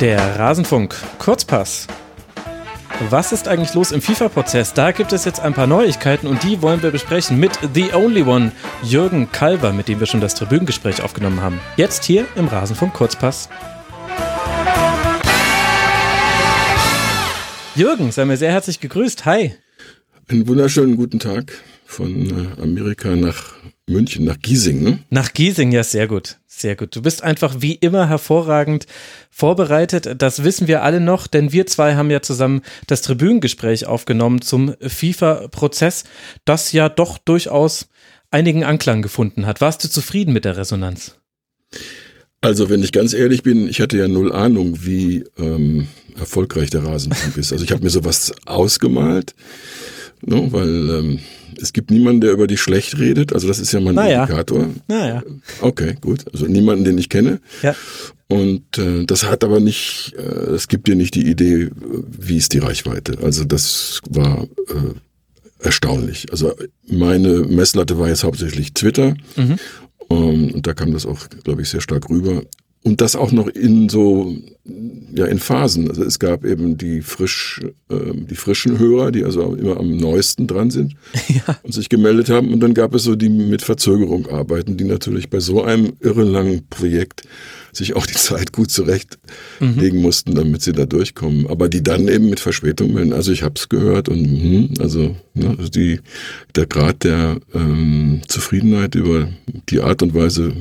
Der Rasenfunk Kurzpass. Was ist eigentlich los im FIFA-Prozess? Da gibt es jetzt ein paar Neuigkeiten und die wollen wir besprechen mit The Only One, Jürgen Kalver, mit dem wir schon das Tribünengespräch aufgenommen haben. Jetzt hier im Rasenfunk Kurzpass. Jürgen, sei mir sehr herzlich gegrüßt. Hi. Einen wunderschönen guten Tag von äh, Amerika nach München, nach Giesing. Ne? Nach Giesing, ja, sehr gut. Sehr gut. Du bist einfach wie immer hervorragend vorbereitet. Das wissen wir alle noch, denn wir zwei haben ja zusammen das Tribünengespräch aufgenommen zum FIFA-Prozess, das ja doch durchaus einigen Anklang gefunden hat. Warst du zufrieden mit der Resonanz? Also, wenn ich ganz ehrlich bin, ich hatte ja null Ahnung, wie ähm, erfolgreich der Rasenfunk ist. Also ich habe mir sowas ausgemalt, ne, weil ähm, es gibt niemanden, der über dich schlecht redet. Also das ist ja mein naja. Indikator. Naja. Okay, gut. Also niemanden, den ich kenne. Ja. Und äh, das hat aber nicht, äh, es gibt dir nicht die Idee, wie ist die Reichweite. Also das war äh, erstaunlich. Also meine Messlatte war jetzt hauptsächlich Twitter. Mhm. Um, und da kam das auch, glaube ich, sehr stark rüber. Und das auch noch in so, ja, in Phasen. Also es gab eben die frisch, äh, die frischen Hörer, die also immer am neuesten dran sind ja. und sich gemeldet haben. Und dann gab es so die mit Verzögerung arbeiten, die natürlich bei so einem irrelangen Projekt sich auch die Zeit gut zurechtlegen mhm. mussten, damit sie da durchkommen. Aber die dann eben mit Verspätung melden. Also ich habe es gehört und mh, also, ne, also die, der Grad der ähm, Zufriedenheit über die Art und Weise,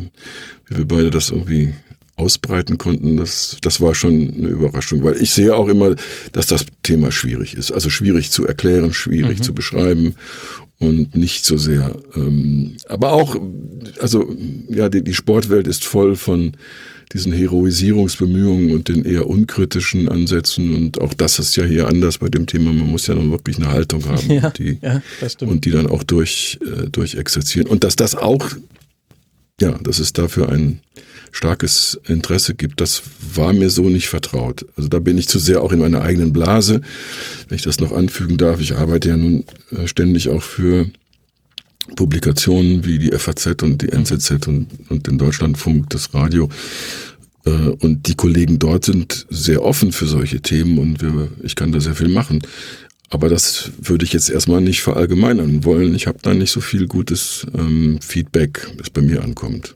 wie wir beide das irgendwie ausbreiten konnten, das, das war schon eine Überraschung, weil ich sehe auch immer, dass das Thema schwierig ist. Also schwierig zu erklären, schwierig mhm. zu beschreiben und nicht so sehr. Ähm, aber auch, also ja, die, die Sportwelt ist voll von diesen Heroisierungsbemühungen und den eher unkritischen Ansätzen. Und auch das ist ja hier anders bei dem Thema. Man muss ja noch wirklich eine Haltung haben ja, die, ja, und die dann auch durch, äh, durch exerzieren. Und dass das auch, ja, dass es dafür ein starkes Interesse gibt, das war mir so nicht vertraut. Also da bin ich zu sehr auch in meiner eigenen Blase. Wenn ich das noch anfügen darf, ich arbeite ja nun äh, ständig auch für Publikationen wie die FAZ und die NZZ und, und den Deutschlandfunk, das Radio. Äh, und die Kollegen dort sind sehr offen für solche Themen und wir, ich kann da sehr viel machen. Aber das würde ich jetzt erstmal nicht verallgemeinern wollen. Ich habe da nicht so viel gutes ähm, Feedback, das bei mir ankommt.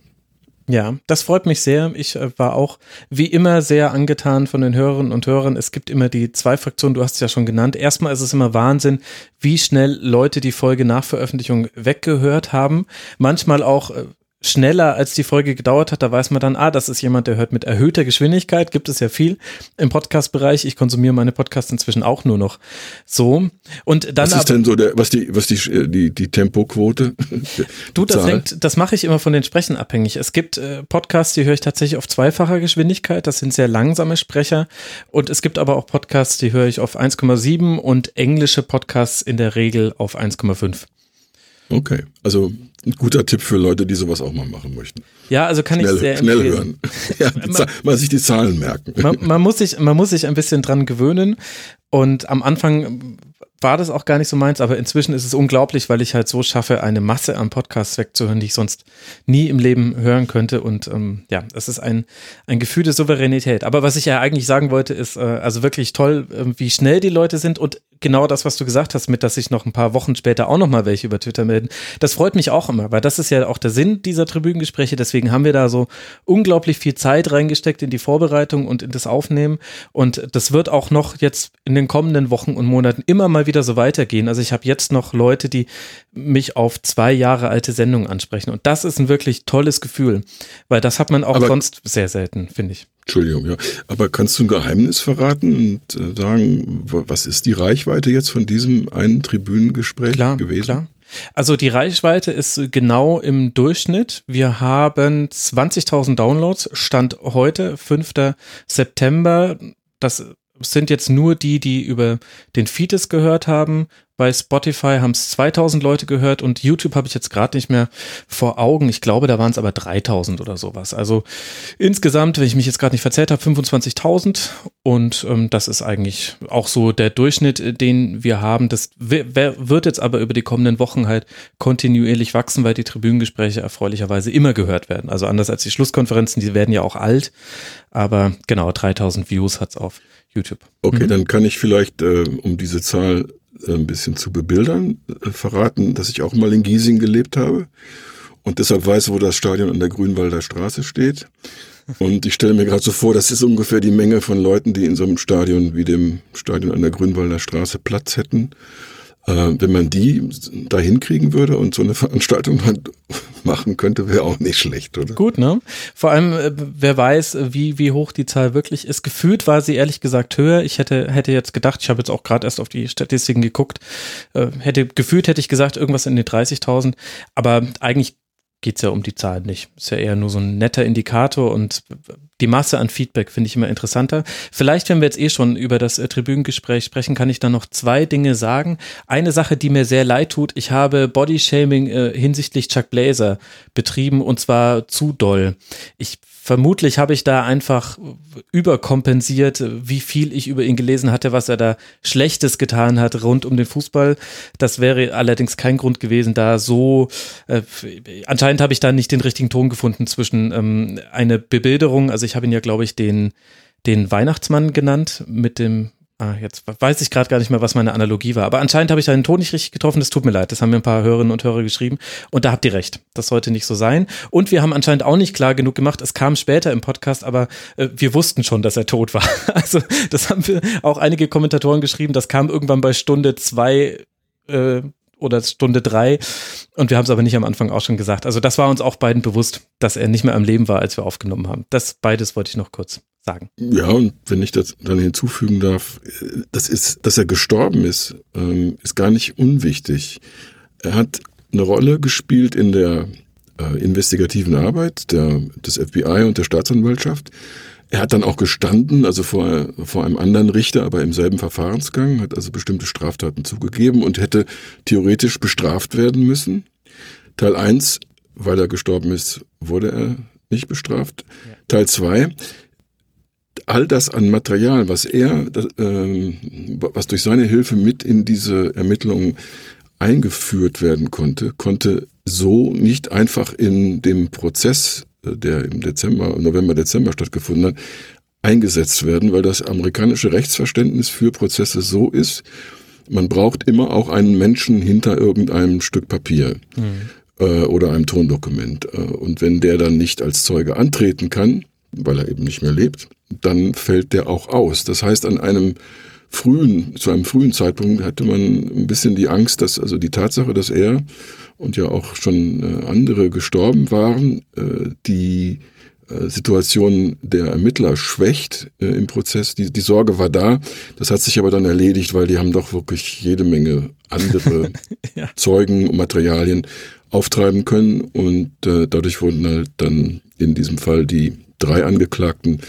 Ja, das freut mich sehr. Ich äh, war auch wie immer sehr angetan von den Hörerinnen und Hörern. Es gibt immer die zwei Fraktionen, du hast es ja schon genannt. Erstmal ist es immer Wahnsinn, wie schnell Leute die Folge nach Veröffentlichung weggehört haben. Manchmal auch äh, schneller als die Folge gedauert hat, da weiß man dann, ah, das ist jemand, der hört mit erhöhter Geschwindigkeit, gibt es ja viel im Podcast-Bereich. Ich konsumiere meine Podcasts inzwischen auch nur noch so. Und dann was ist denn so der, was die, was die, die, die Tempoquote? du, das hängt, das mache ich immer von den Sprechen abhängig. Es gibt äh, Podcasts, die höre ich tatsächlich auf zweifacher Geschwindigkeit. Das sind sehr langsame Sprecher. Und es gibt aber auch Podcasts, die höre ich auf 1,7 und englische Podcasts in der Regel auf 1,5. Okay, also ein guter Tipp für Leute, die sowas auch mal machen möchten. Ja, also kann schnell, ich sehr schnell hören. ja, man, mal sich die Zahlen merken. Man, man, muss sich, man muss sich ein bisschen dran gewöhnen. Und am Anfang war das auch gar nicht so meins, aber inzwischen ist es unglaublich, weil ich halt so schaffe, eine Masse an Podcasts wegzuhören, die ich sonst nie im Leben hören könnte. Und ähm, ja, es ist ein, ein Gefühl der Souveränität. Aber was ich ja eigentlich sagen wollte, ist äh, also wirklich toll, äh, wie schnell die Leute sind und genau das, was du gesagt hast, mit dass sich noch ein paar Wochen später auch noch mal welche über Twitter melden. Das freut mich auch immer, weil das ist ja auch der Sinn dieser Tribünengespräche. Deswegen haben wir da so unglaublich viel Zeit reingesteckt in die Vorbereitung und in das Aufnehmen. Und das wird auch noch jetzt in den kommenden Wochen und Monaten immer mal wieder so weitergehen. Also ich habe jetzt noch Leute, die mich auf zwei Jahre alte Sendungen ansprechen. Und das ist ein wirklich tolles Gefühl, weil das hat man auch Aber sonst sehr selten, finde ich. Entschuldigung, ja. Aber kannst du ein Geheimnis verraten und äh, sagen, was ist die Reichweite jetzt von diesem einen Tribünengespräch klar, gewesen? Klar. Also die Reichweite ist genau im Durchschnitt. Wir haben 20.000 Downloads, Stand heute, 5. September. Das sind jetzt nur die, die über den Feed gehört haben. Bei Spotify haben es 2000 Leute gehört und YouTube habe ich jetzt gerade nicht mehr vor Augen. Ich glaube, da waren es aber 3000 oder sowas. Also insgesamt, wenn ich mich jetzt gerade nicht verzählt habe, 25.000 und ähm, das ist eigentlich auch so der Durchschnitt, den wir haben. Das wird jetzt aber über die kommenden Wochen halt kontinuierlich wachsen, weil die Tribünengespräche erfreulicherweise immer gehört werden. Also anders als die Schlusskonferenzen, die werden ja auch alt, aber genau 3000 Views hat es auf YouTube. Okay, mhm. dann kann ich vielleicht, äh, um diese Zahl äh, ein bisschen zu bebildern, äh, verraten, dass ich auch mal in Giesing gelebt habe und deshalb weiß, wo das Stadion an der Grünwalder Straße steht. Und ich stelle mir gerade so vor, das ist ungefähr die Menge von Leuten, die in so einem Stadion wie dem Stadion an der Grünwalder Straße Platz hätten. Äh, wenn man die da hinkriegen würde und so eine Veranstaltung machen könnte, wäre auch nicht schlecht, oder? Gut, ne? Vor allem, äh, wer weiß, wie, wie hoch die Zahl wirklich ist. Gefühlt war sie ehrlich gesagt höher. Ich hätte, hätte jetzt gedacht, ich habe jetzt auch gerade erst auf die Statistiken geguckt, äh, hätte gefühlt hätte ich gesagt, irgendwas in den 30.000. Aber eigentlich geht es ja um die Zahlen nicht. Ist ja eher nur so ein netter Indikator und die Masse an Feedback finde ich immer interessanter. Vielleicht, wenn wir jetzt eh schon über das äh, Tribünengespräch sprechen, kann ich da noch zwei Dinge sagen. Eine Sache, die mir sehr leid tut, ich habe Bodyshaming äh, hinsichtlich Chuck Blazer betrieben und zwar zu doll. Ich vermutlich habe ich da einfach überkompensiert, wie viel ich über ihn gelesen hatte, was er da Schlechtes getan hat rund um den Fußball. Das wäre allerdings kein Grund gewesen, da so, äh, anscheinend habe ich da nicht den richtigen Ton gefunden zwischen ähm, eine Bebilderung, also ich habe ihn ja, glaube ich, den, den Weihnachtsmann genannt mit dem Ah, jetzt weiß ich gerade gar nicht mehr, was meine Analogie war. Aber anscheinend habe ich einen Ton nicht richtig getroffen. Das tut mir leid. Das haben mir ein paar Hörerinnen und Hörer geschrieben. Und da habt ihr recht. Das sollte nicht so sein. Und wir haben anscheinend auch nicht klar genug gemacht. Es kam später im Podcast, aber äh, wir wussten schon, dass er tot war. Also das haben wir auch einige Kommentatoren geschrieben. Das kam irgendwann bei Stunde zwei äh, oder Stunde drei. Und wir haben es aber nicht am Anfang auch schon gesagt. Also das war uns auch beiden bewusst, dass er nicht mehr am Leben war, als wir aufgenommen haben. Das beides wollte ich noch kurz sagen. Ja, und wenn ich das dann hinzufügen darf, das ist, dass er gestorben ist, ähm, ist gar nicht unwichtig. Er hat eine Rolle gespielt in der äh, investigativen Arbeit der, des FBI und der Staatsanwaltschaft. Er hat dann auch gestanden, also vor, vor einem anderen Richter, aber im selben Verfahrensgang, hat also bestimmte Straftaten zugegeben und hätte theoretisch bestraft werden müssen. Teil 1, weil er gestorben ist, wurde er nicht bestraft. Ja. Teil 2, all das an Material, was er, äh, was durch seine Hilfe mit in diese Ermittlungen eingeführt werden konnte, konnte so nicht einfach in dem Prozess, äh, der im Dezember, November, Dezember stattgefunden hat, eingesetzt werden, weil das amerikanische Rechtsverständnis für Prozesse so ist, man braucht immer auch einen Menschen hinter irgendeinem Stück Papier mhm. äh, oder einem Tondokument. Äh, und wenn der dann nicht als Zeuge antreten kann, weil er eben nicht mehr lebt, dann fällt der auch aus. Das heißt, an einem frühen, zu einem frühen Zeitpunkt hatte man ein bisschen die Angst, dass also die Tatsache, dass er und ja auch schon äh, andere gestorben waren, äh, die äh, Situation der Ermittler schwächt im Prozess. Die, die Sorge war da. Das hat sich aber dann erledigt, weil die haben doch wirklich jede Menge andere ja. Zeugen und Materialien auftreiben können und dadurch wurden halt dann in diesem Fall die drei Angeklagten.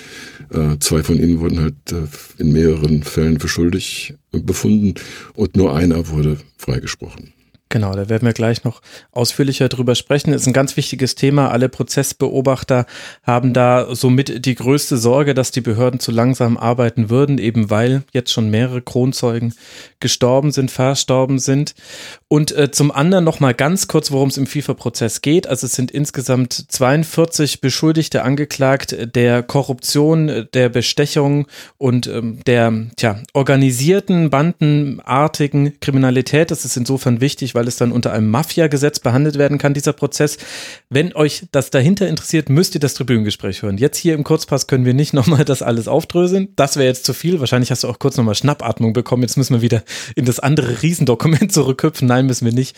Äh, zwei von ihnen wurden halt äh, in mehreren Fällen für schuldig befunden und nur einer wurde freigesprochen. Genau, da werden wir gleich noch ausführlicher drüber sprechen. Ist ein ganz wichtiges Thema. Alle Prozessbeobachter haben da somit die größte Sorge, dass die Behörden zu langsam arbeiten würden, eben weil jetzt schon mehrere Kronzeugen gestorben sind, verstorben sind. Und äh, zum anderen noch mal ganz kurz, worum es im FIFA-Prozess geht. Also es sind insgesamt 42 Beschuldigte angeklagt der Korruption, der Bestechung und ähm, der tja, organisierten, bandenartigen Kriminalität. Das ist insofern wichtig, weil weil es dann unter einem Mafia-Gesetz behandelt werden kann, dieser Prozess. Wenn euch das dahinter interessiert, müsst ihr das Tribünengespräch hören. Jetzt hier im Kurzpass können wir nicht nochmal das alles aufdröseln. Das wäre jetzt zu viel. Wahrscheinlich hast du auch kurz nochmal Schnappatmung bekommen. Jetzt müssen wir wieder in das andere Riesendokument zurückhüpfen. Nein, müssen wir nicht.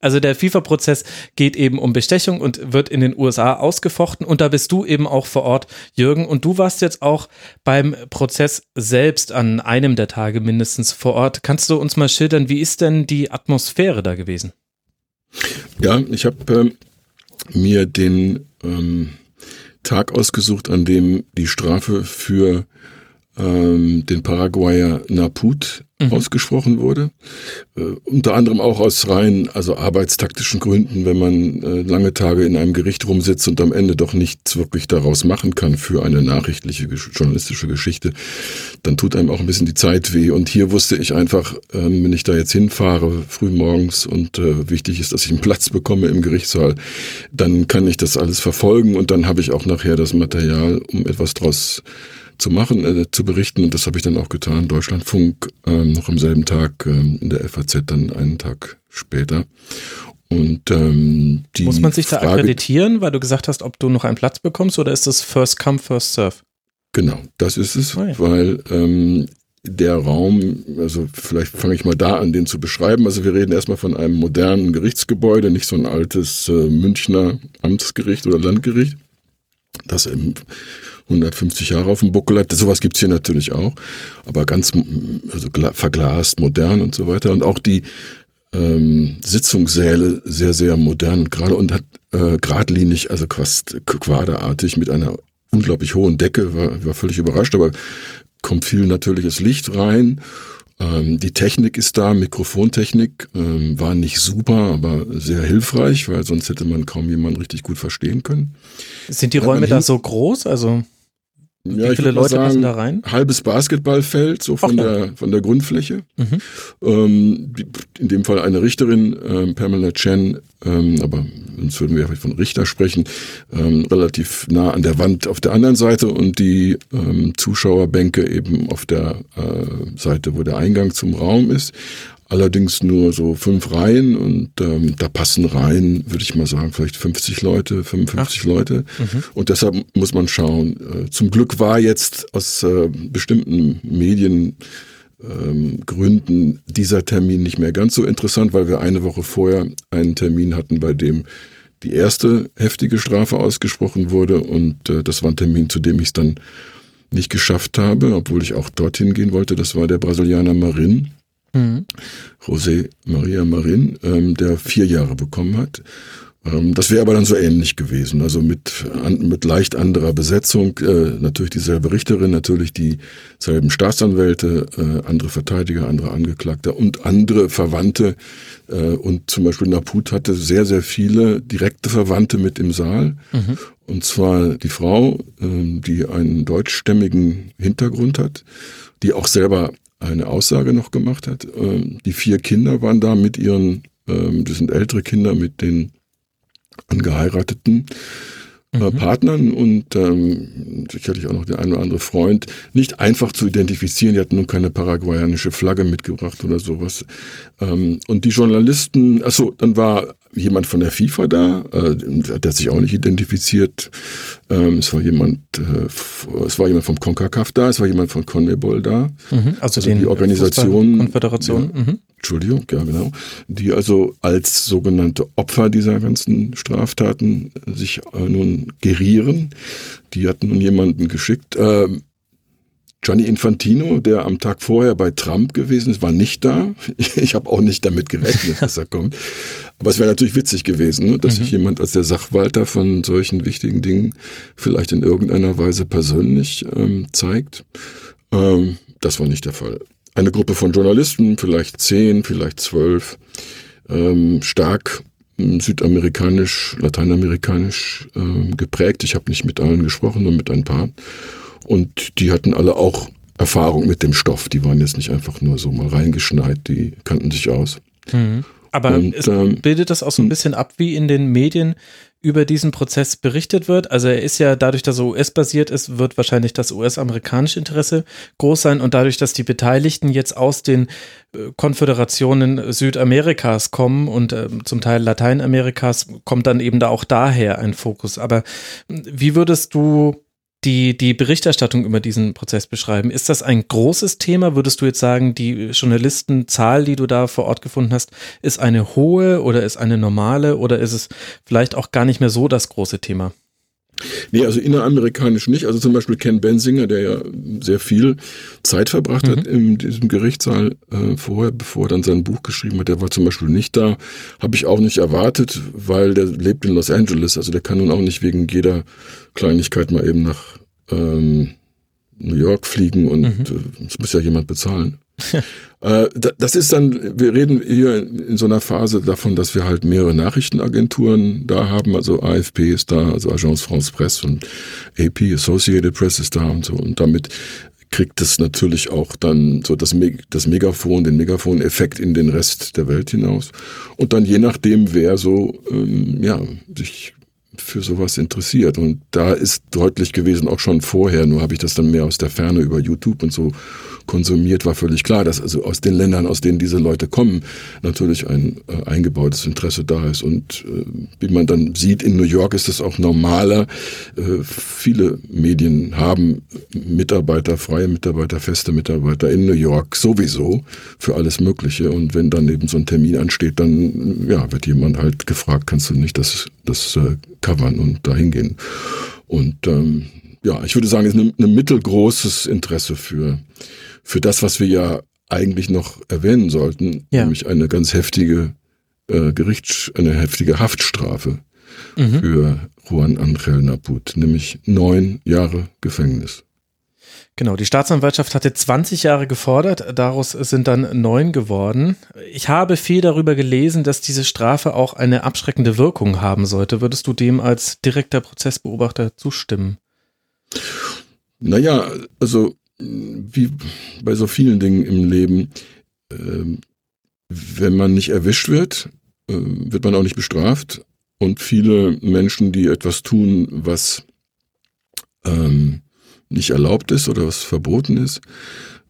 Also der FIFA-Prozess geht eben um Bestechung und wird in den USA ausgefochten. Und da bist du eben auch vor Ort, Jürgen. Und du warst jetzt auch beim Prozess selbst an einem der Tage mindestens vor Ort. Kannst du uns mal schildern, wie ist denn die Atmosphäre da gewesen? Ja, ich habe äh, mir den ähm, Tag ausgesucht, an dem die Strafe für ähm, den Paraguayer Naput mhm. ausgesprochen wurde. Äh, unter anderem auch aus rein, also arbeitstaktischen Gründen, wenn man äh, lange Tage in einem Gericht rumsitzt und am Ende doch nichts wirklich daraus machen kann für eine nachrichtliche journalistische Geschichte, dann tut einem auch ein bisschen die Zeit weh. Und hier wusste ich einfach, äh, wenn ich da jetzt hinfahre, früh morgens und äh, wichtig ist, dass ich einen Platz bekomme im Gerichtssaal, dann kann ich das alles verfolgen und dann habe ich auch nachher das Material, um etwas draus zu machen, äh, zu berichten. Und das habe ich dann auch getan. Deutschlandfunk ähm, noch am selben Tag, ähm, in der FAZ dann einen Tag später. Und ähm, die Muss man sich da Frage, akkreditieren, weil du gesagt hast, ob du noch einen Platz bekommst oder ist das First Come, First Serve? Genau, das ist es, oh ja. weil ähm, der Raum, also vielleicht fange ich mal da an, den zu beschreiben. Also wir reden erstmal von einem modernen Gerichtsgebäude, nicht so ein altes äh, Münchner Amtsgericht oder Landgericht, das im 150 Jahre auf dem Buckel hat. Sowas gibt's hier natürlich auch, aber ganz also verglast, modern und so weiter. Und auch die ähm, Sitzungssäle sehr, sehr modern gerade und hat äh, geradlinig, also fast quaderartig mit einer unglaublich hohen Decke, war, war völlig überrascht, aber kommt viel natürliches Licht rein. Ähm, die Technik ist da, Mikrofontechnik ähm, war nicht super, aber sehr hilfreich, weil sonst hätte man kaum jemanden richtig gut verstehen können. Sind die Räume da so groß? Also ja, Wie viele Leute sagen, passen da rein? Halbes Basketballfeld, so von der von der Grundfläche. Mhm. Ähm, in dem Fall eine Richterin, ähm, Pamela Chen, ähm, aber sonst würden wir vielleicht von Richter sprechen, ähm, relativ nah an der Wand auf der anderen Seite und die ähm, Zuschauerbänke eben auf der äh, Seite, wo der Eingang zum Raum ist allerdings nur so fünf Reihen und ähm, da passen rein, würde ich mal sagen, vielleicht 50 Leute, 55 Ach. Leute. Mhm. Und deshalb muss man schauen. Äh, zum Glück war jetzt aus äh, bestimmten Medien ähm, Gründen dieser Termin nicht mehr ganz so interessant, weil wir eine Woche vorher einen Termin hatten, bei dem die erste heftige Strafe ausgesprochen wurde und äh, das war ein Termin, zu dem ich es dann nicht geschafft habe, obwohl ich auch dorthin gehen wollte. Das war der Brasilianer Marin, Mhm. José Maria Marin, ähm, der vier Jahre bekommen hat. Ähm, das wäre aber dann so ähnlich gewesen, also mit, an, mit leicht anderer Besetzung, äh, natürlich dieselbe Richterin, natürlich dieselben Staatsanwälte, äh, andere Verteidiger, andere Angeklagte und andere Verwandte. Äh, und zum Beispiel Naput hatte sehr, sehr viele direkte Verwandte mit im Saal. Mhm. Und zwar die Frau, äh, die einen deutschstämmigen Hintergrund hat, die auch selber eine Aussage noch gemacht hat. Ähm, die vier Kinder waren da mit ihren, ähm, das sind ältere Kinder mit den angeheirateten äh, mhm. Partnern und ähm, sicherlich auch noch der ein oder andere Freund, nicht einfach zu identifizieren. Die hatten nun keine paraguayanische Flagge mitgebracht oder sowas. Ähm, und die Journalisten, achso, dann war jemand von der FIFA da, äh, der hat sich auch nicht identifiziert. Ähm, es war jemand, äh, es war jemand vom CONCACAF da, es war jemand von CONMEBOL da. Mhm, also, also die Organisation. Konföderation. Ja, mhm. Entschuldigung, ja genau. Die also als sogenannte Opfer dieser ganzen Straftaten sich äh, nun gerieren. Die hatten nun jemanden geschickt. Äh, Gianni Infantino, der am Tag vorher bei Trump gewesen ist, war nicht da. Ich habe auch nicht damit gerechnet, dass er kommt. Aber es wäre natürlich witzig gewesen, ne, dass mhm. sich jemand als der Sachwalter von solchen wichtigen Dingen vielleicht in irgendeiner Weise persönlich ähm, zeigt. Ähm, das war nicht der Fall. Eine Gruppe von Journalisten, vielleicht zehn, vielleicht zwölf, ähm, stark hm, südamerikanisch, lateinamerikanisch ähm, geprägt. Ich habe nicht mit allen gesprochen, nur mit ein paar. Und die hatten alle auch Erfahrung mit dem Stoff. Die waren jetzt nicht einfach nur so mal reingeschneit, die kannten sich aus. Mhm. Aber und, es ähm, bildet das auch so ein hm. bisschen ab, wie in den Medien über diesen Prozess berichtet wird. Also er ist ja dadurch, dass er US-basiert ist, wird wahrscheinlich das US-amerikanische Interesse groß sein und dadurch, dass die Beteiligten jetzt aus den äh, Konföderationen Südamerikas kommen und äh, zum Teil Lateinamerikas, kommt dann eben da auch daher ein Fokus. Aber wie würdest du die, die Berichterstattung über diesen Prozess beschreiben. Ist das ein großes Thema? Würdest du jetzt sagen, die Journalistenzahl, die du da vor Ort gefunden hast, ist eine hohe oder ist eine normale oder ist es vielleicht auch gar nicht mehr so das große Thema? Nee, also inneramerikanisch nicht. Also zum Beispiel Ken Bensinger, der ja sehr viel Zeit verbracht mhm. hat in diesem Gerichtssaal äh, vorher, bevor er dann sein Buch geschrieben hat, der war zum Beispiel nicht da. Habe ich auch nicht erwartet, weil der lebt in Los Angeles. Also der kann nun auch nicht wegen jeder Kleinigkeit mal eben nach ähm, New York fliegen und mhm. Äh, es muss ja jemand bezahlen. äh, das ist dann, wir reden hier in so einer Phase davon, dass wir halt mehrere Nachrichtenagenturen da haben, also AFP ist da, also Agence France Presse und AP, Associated Press ist da und so. Und damit kriegt es natürlich auch dann so das, Me das Megafon, den Megafon-Effekt in den Rest der Welt hinaus. Und dann je nachdem, wer so ähm, ja, sich für sowas interessiert. Und da ist deutlich gewesen, auch schon vorher, nur habe ich das dann mehr aus der Ferne über YouTube und so konsumiert, war völlig klar, dass also aus den Ländern, aus denen diese Leute kommen, natürlich ein äh, eingebautes Interesse da ist. Und äh, wie man dann sieht, in New York ist es auch normaler. Äh, viele Medien haben Mitarbeiter, freie Mitarbeiter, feste Mitarbeiter in New York sowieso für alles Mögliche. Und wenn dann eben so ein Termin ansteht, dann ja, wird jemand halt gefragt, kannst du nicht das, das äh, covern und dahin gehen. Und ähm, ja, ich würde sagen, es ist ein, mittelgroßes Interesse für für das, was wir ja eigentlich noch erwähnen sollten, ja. nämlich eine ganz heftige äh, Gerichts, eine heftige Haftstrafe mhm. für Juan Angel Naput, nämlich neun Jahre Gefängnis. Genau, die Staatsanwaltschaft hatte 20 Jahre gefordert, daraus sind dann neun geworden. Ich habe viel darüber gelesen, dass diese Strafe auch eine abschreckende Wirkung haben sollte. Würdest du dem als direkter Prozessbeobachter zustimmen? Naja, also wie bei so vielen Dingen im Leben, äh, wenn man nicht erwischt wird, äh, wird man auch nicht bestraft. Und viele Menschen, die etwas tun, was ähm, nicht erlaubt ist oder was verboten ist,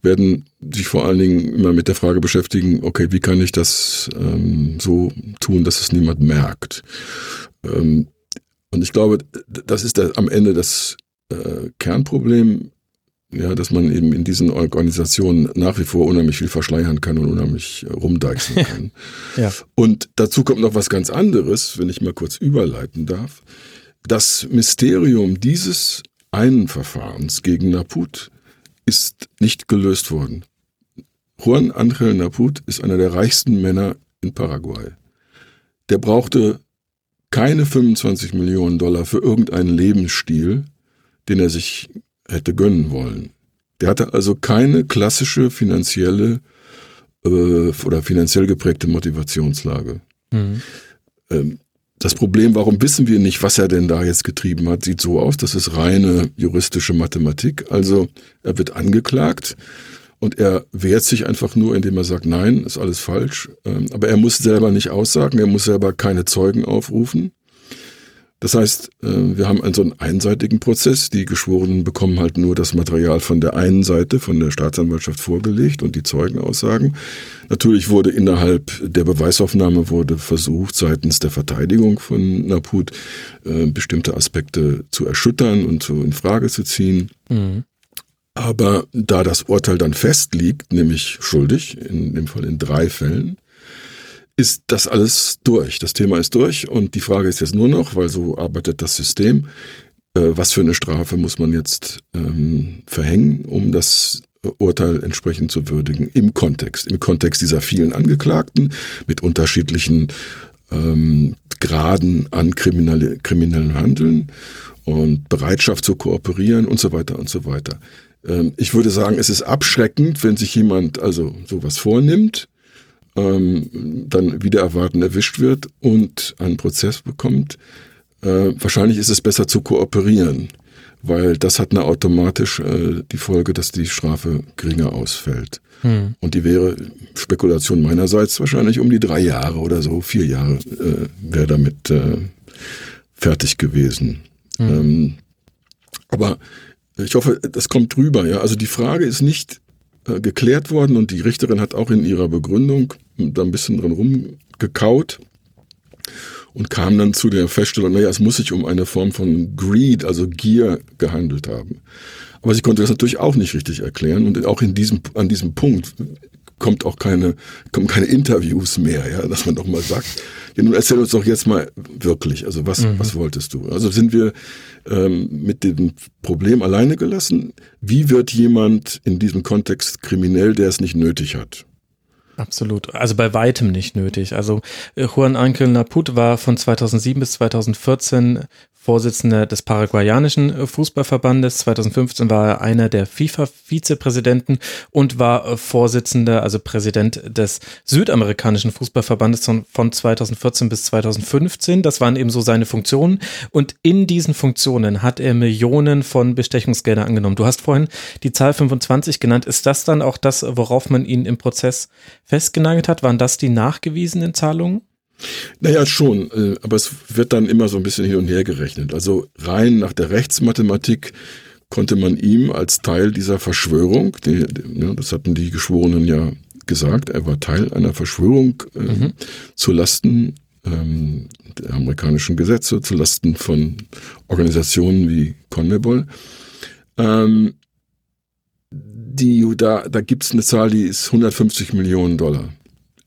werden sich vor allen Dingen immer mit der Frage beschäftigen, okay, wie kann ich das ähm, so tun, dass es niemand merkt? Ähm, und ich glaube, das ist am Ende das äh, Kernproblem ja, dass man eben in diesen Organisationen nach wie vor unheimlich viel verschleiern kann und unheimlich rumdeichseln kann. ja. Und dazu kommt noch was ganz anderes, wenn ich mal kurz überleiten darf. Das Mysterium dieses einen Verfahrens gegen Naput ist nicht gelöst worden. Juan Angel Naput ist einer der reichsten Männer in Paraguay. Der brauchte keine 25 Millionen Dollar für irgendeinen Lebensstil, den er sich hätte gönnen wollen. Der hatte also keine klassische finanzielle äh, oder finanziell geprägte Motivationslage. Mhm. Ähm, das Problem, warum wissen wir nicht, was er denn da jetzt getrieben hat, sieht so aus, das ist reine juristische Mathematik. Also er wird angeklagt und er wehrt sich einfach nur, indem er sagt, nein, ist alles falsch. Ähm, aber er muss selber nicht aussagen, er muss selber keine Zeugen aufrufen. Das heißt, äh, wir haben einen so einen einseitigen Prozess. Die Geschworenen bekommen halt nur das Material von der einen Seite, von der Staatsanwaltschaft vorgelegt und die Zeugenaussagen. Natürlich wurde innerhalb der Beweisaufnahme wurde versucht, seitens der Verteidigung von Naput äh, bestimmte Aspekte zu erschüttern und zu in Frage zu ziehen. Mhm. Aber da das Urteil dann festliegt, nämlich schuldig, in dem Fall in drei Fällen, ist das alles durch. Das Thema ist durch und die Frage ist jetzt nur noch, weil so arbeitet das System, äh, was für eine Strafe muss man jetzt ähm, verhängen, um das Urteil entsprechend zu würdigen im Kontext, im Kontext dieser vielen Angeklagten mit unterschiedlichen ähm, Graden an kriminelle, kriminellen Handeln und Bereitschaft zu kooperieren und so weiter und so weiter. Ähm, ich würde sagen, es ist abschreckend, wenn sich jemand also sowas vornimmt ähm, dann wieder erwarten erwischt wird und einen Prozess bekommt. Äh, wahrscheinlich ist es besser zu kooperieren, weil das hat eine automatisch äh, die Folge, dass die Strafe geringer ausfällt. Hm. Und die wäre Spekulation meinerseits wahrscheinlich um die drei Jahre oder so, vier Jahre äh, wäre damit äh, fertig gewesen. Hm. Ähm, aber ich hoffe, das kommt drüber. Ja, also die Frage ist nicht äh, geklärt worden und die Richterin hat auch in ihrer Begründung da ein bisschen dran rumgekaut und kam dann zu der Feststellung, naja, es muss sich um eine Form von Greed, also Gier gehandelt haben. Aber sie konnte das natürlich auch nicht richtig erklären und auch in diesem, an diesem Punkt kommt auch keine, kommen keine Interviews mehr, ja, dass man doch mal sagt, ja, nun erzähl uns doch jetzt mal wirklich, also was, mhm. was wolltest du? Also sind wir ähm, mit dem Problem alleine gelassen? Wie wird jemand in diesem Kontext kriminell, der es nicht nötig hat? Absolut. Also bei weitem nicht nötig. Also äh, Juan Ankel Naput war von 2007 bis 2014 Vorsitzender des paraguayanischen Fußballverbandes. 2015 war er einer der FIFA-Vizepräsidenten und war Vorsitzender, also Präsident des südamerikanischen Fußballverbandes von 2014 bis 2015. Das waren eben so seine Funktionen. Und in diesen Funktionen hat er Millionen von Bestechungsgeldern angenommen. Du hast vorhin die Zahl 25 genannt. Ist das dann auch das, worauf man ihn im Prozess festgenagelt hat? Waren das die nachgewiesenen Zahlungen? Naja, schon, äh, aber es wird dann immer so ein bisschen hin und her gerechnet. Also rein nach der Rechtsmathematik konnte man ihm als Teil dieser Verschwörung, die, die, das hatten die Geschworenen ja gesagt, er war Teil einer Verschwörung äh, mhm. zu Lasten ähm, der amerikanischen Gesetze, zu Lasten von Organisationen wie CONMEBOL. Ähm, die, da da gibt es eine Zahl, die ist 150 Millionen Dollar.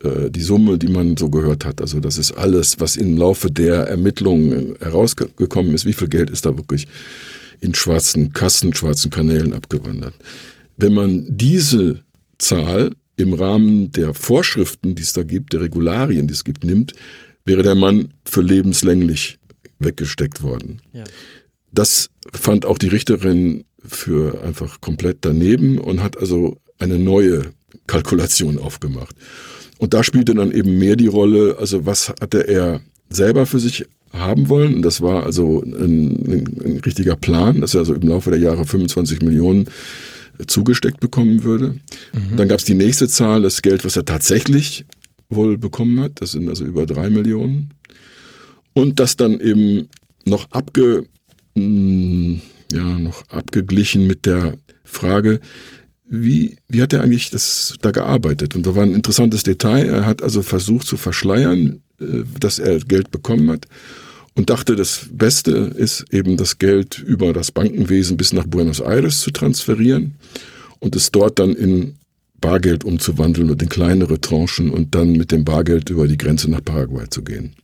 Äh, die Summe, die man so gehört hat. Also das ist alles, was im Laufe der Ermittlungen herausgekommen ist. Wie viel Geld ist da wirklich in schwarzen Kassen, schwarzen Kanälen abgewandert? Wenn man diese Zahl im Rahmen der Vorschriften, die es da gibt, der Regularien, die es gibt, nimmt, wäre der Mann für lebenslänglich weggesteckt worden. Ja. Das fand auch die Richterin für einfach komplett daneben und hat also eine neue Kalkulation aufgemacht. Und da spielte dann eben mehr die Rolle, also was hatte er selber für sich haben wollen. Und das war also ein, ein, ein richtiger Plan, dass er also im Laufe der Jahre 25 Millionen zugesteckt bekommen würde. Mhm. Dann gab es die nächste Zahl, das Geld, was er tatsächlich wohl bekommen hat. Das sind also über drei Millionen. Und das dann eben noch abge, hm, ja, noch abgeglichen mit der Frage, wie, wie hat er eigentlich das da gearbeitet? Und da war ein interessantes Detail. Er hat also versucht zu verschleiern, äh, dass er Geld bekommen hat und dachte, das Beste ist eben das Geld über das Bankenwesen bis nach Buenos Aires zu transferieren und es dort dann in Bargeld umzuwandeln und in kleinere Tranchen und dann mit dem Bargeld über die Grenze nach Paraguay zu gehen.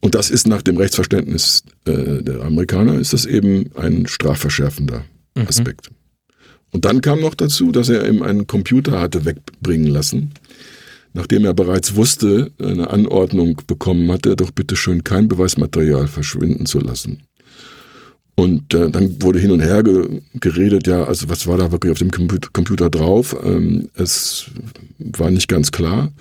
Und das ist nach dem Rechtsverständnis äh, der Amerikaner ist das eben ein strafverschärfender mhm. Aspekt. Mhm. Und dann kam noch dazu, dass er ihm einen Computer hatte wegbringen lassen, nachdem er bereits wusste, eine Anordnung bekommen hatte, doch bitte schön kein Beweismaterial verschwinden zu lassen. Und äh, dann wurde hin und her ge geredet, ja, also was war da wirklich auf dem Computer drauf? Ähm, es war nicht ganz klar.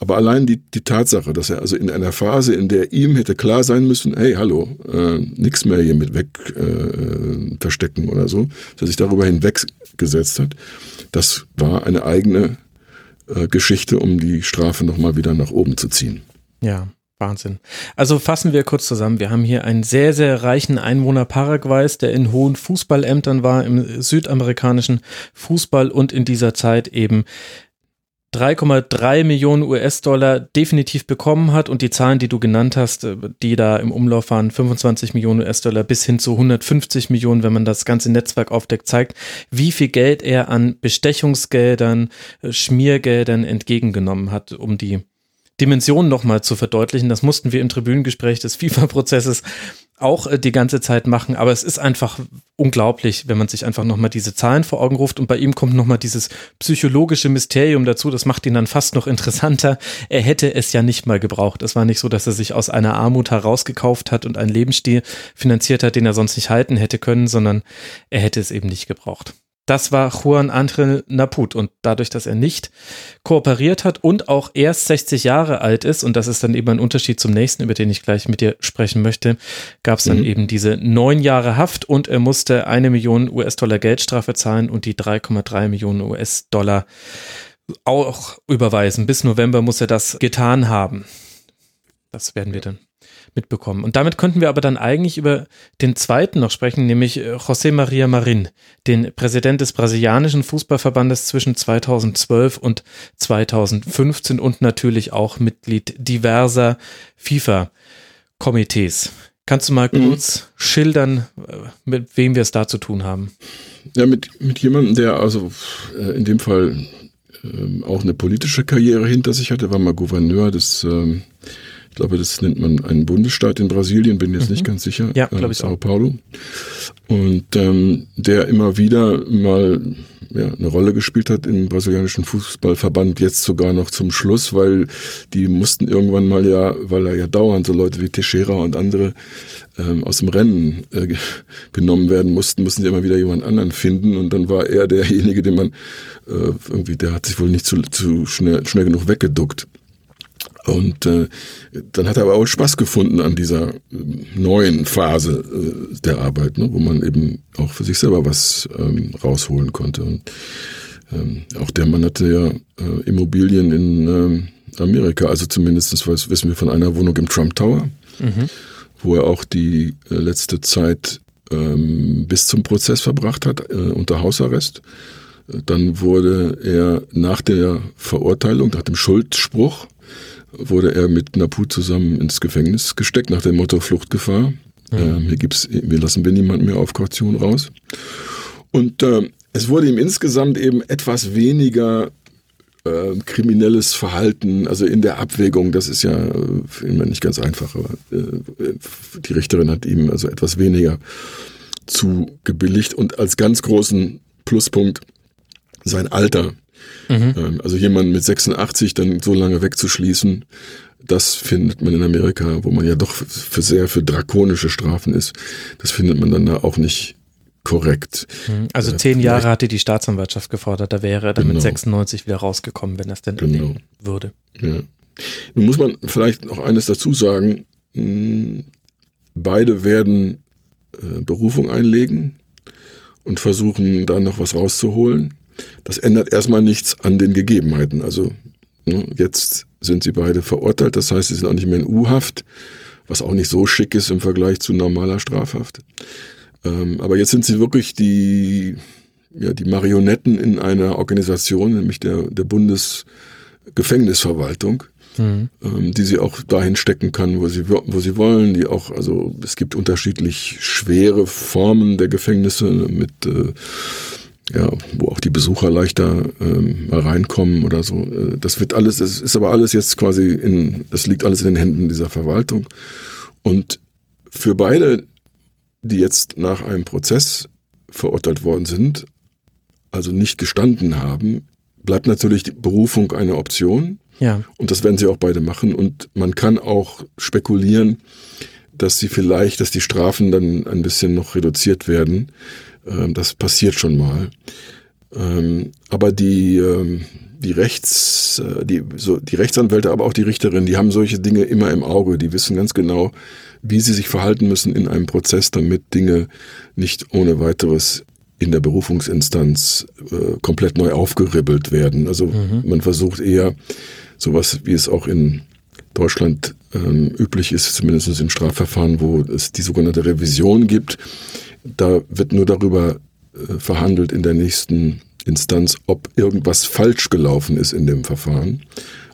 Aber allein die, die Tatsache, dass er also in einer Phase, in der ihm hätte klar sein müssen, hey, hallo, äh, nichts mehr hier mit weg äh, verstecken oder so, dass er sich darüber hinweggesetzt hat, das war eine eigene äh, Geschichte, um die Strafe nochmal wieder nach oben zu ziehen. Ja. Wahnsinn. Also fassen wir kurz zusammen. Wir haben hier einen sehr, sehr reichen Einwohner Paraguays, der in hohen Fußballämtern war im südamerikanischen Fußball und in dieser Zeit eben 3,3 Millionen US-Dollar definitiv bekommen hat und die Zahlen, die du genannt hast, äh, die da im Umlauf waren, 25 Millionen US-Dollar bis hin zu 150 Millionen, wenn man das ganze Netzwerk aufdeckt, zeigt, wie viel Geld er an Bestechungsgeldern, äh, Schmiergeldern entgegengenommen hat, um die Dimension nochmal zu verdeutlichen. Das mussten wir im Tribünengespräch des FIFA-Prozesses auch äh, die ganze Zeit machen, aber es ist einfach unglaublich, wenn man sich einfach nochmal diese Zahlen vor Augen ruft und bei ihm kommt nochmal dieses psychologische Mysterium dazu, das macht ihn dann fast noch interessanter. Er hätte es ja nicht mal gebraucht. Es war nicht so, dass er sich aus einer Armut herausgekauft hat und einen Lebensstil finanziert hat, den er sonst nicht halten hätte können, sondern er hätte es eben nicht gebraucht. Das war Juan André Naput. Und dadurch, dass er nicht kooperiert hat und auch erst 60 Jahre alt ist, und das ist dann eben ein Unterschied zum nächsten, über den ich gleich mit dir sprechen möchte, gab es dann mhm. eben diese neun Jahre Haft und er musste eine Million US-Dollar Geldstrafe zahlen und die 3,3 Millionen US-Dollar auch überweisen. Bis November muss er das getan haben. Das werden wir dann mitbekommen. Und damit könnten wir aber dann eigentlich über den zweiten noch sprechen, nämlich äh, José Maria Marin, den Präsident des brasilianischen Fußballverbandes zwischen 2012 und 2015 und natürlich auch Mitglied diverser FIFA-Komitees. Kannst du mal mhm. kurz mhm. schildern, äh, mit wem wir es da zu tun haben? Ja, mit, mit jemandem, der also äh, in dem Fall äh, auch eine politische Karriere hinter sich hatte, war mal Gouverneur des äh, glaube, das nennt man einen Bundesstaat in Brasilien, bin jetzt mhm. nicht ganz sicher. Ja, glaube äh, ich Sao Paulo. und ähm, der immer wieder mal ja, eine Rolle gespielt hat im brasilianischen Fußballverband, jetzt sogar noch zum Schluss, weil die mussten irgendwann mal ja, weil er ja dauernd so Leute wie Teixeira und andere ähm, aus dem Rennen äh, genommen werden mussten, mussten sie immer wieder jemand anderen finden und dann war er derjenige, den man äh, irgendwie, der hat sich wohl nicht zu, zu schnell, schnell genug weggeduckt. Und äh, dann hat er aber auch Spaß gefunden an dieser äh, neuen Phase äh, der Arbeit, ne, wo man eben auch für sich selber was ähm, rausholen konnte. Und ähm, auch der Mann hatte ja äh, Immobilien in ähm, Amerika, also zumindest was wissen wir von einer Wohnung im Trump Tower, mhm. wo er auch die äh, letzte Zeit ähm, bis zum Prozess verbracht hat, äh, unter Hausarrest. Dann wurde er nach der Verurteilung, nach dem Schuldspruch, wurde er mit Napu zusammen ins Gefängnis gesteckt nach dem Motto Fluchtgefahr. Mhm. Ähm, hier gibt's, wir lassen wir niemanden mehr auf Kaution raus. Und äh, es wurde ihm insgesamt eben etwas weniger äh, kriminelles Verhalten, also in der Abwägung, das ist ja äh, immer nicht ganz einfach, aber äh, die Richterin hat ihm also etwas weniger zugebilligt und als ganz großen Pluspunkt sein Alter Mhm. Ähm, also jemanden mit 86 dann so lange wegzuschließen, das findet man in Amerika, wo man ja doch für sehr für drakonische Strafen ist, das findet man dann da auch nicht korrekt. Mhm. Also äh, zehn Jahre hatte die Staatsanwaltschaft gefordert, da wäre er dann genau. mit 96 wieder rausgekommen, wenn das denn genau. würde. Ja. Nun muss man vielleicht noch eines dazu sagen, hm, beide werden äh, Berufung einlegen und versuchen da noch was rauszuholen. Das ändert erstmal nichts an den Gegebenheiten. Also ne, jetzt sind sie beide verurteilt, das heißt, sie sind auch nicht mehr in U-Haft, was auch nicht so schick ist im Vergleich zu normaler Strafhaft. Ähm, aber jetzt sind sie wirklich die, ja, die Marionetten in einer Organisation, nämlich der, der Bundesgefängnisverwaltung. Mhm. Ähm, die sie auch dahin stecken kann, wo sie, wo sie wollen, die auch, also es gibt unterschiedlich schwere Formen der Gefängnisse mit äh, ja, wo auch die Besucher leichter ähm, mal reinkommen oder so. Äh, das wird alles, es ist aber alles jetzt quasi in, das liegt alles in den Händen dieser Verwaltung. Und für beide, die jetzt nach einem Prozess verurteilt worden sind, also nicht gestanden haben, bleibt natürlich die Berufung eine Option. Ja. Und das werden sie auch beide machen. Und man kann auch spekulieren, dass sie vielleicht, dass die Strafen dann ein bisschen noch reduziert werden ähm, das passiert schon mal. Ähm, aber die, ähm, die Rechts, äh, die, so, die Rechtsanwälte, aber auch die Richterin, die haben solche Dinge immer im Auge. Die wissen ganz genau, wie sie sich verhalten müssen in einem Prozess, damit Dinge nicht ohne weiteres in der Berufungsinstanz äh, komplett neu aufgeribbelt werden. Also mhm. man versucht eher sowas, wie es auch in Deutschland ähm, üblich ist, zumindest in Strafverfahren, wo es die sogenannte Revision gibt, da wird nur darüber äh, verhandelt in der nächsten Instanz, ob irgendwas falsch gelaufen ist in dem Verfahren.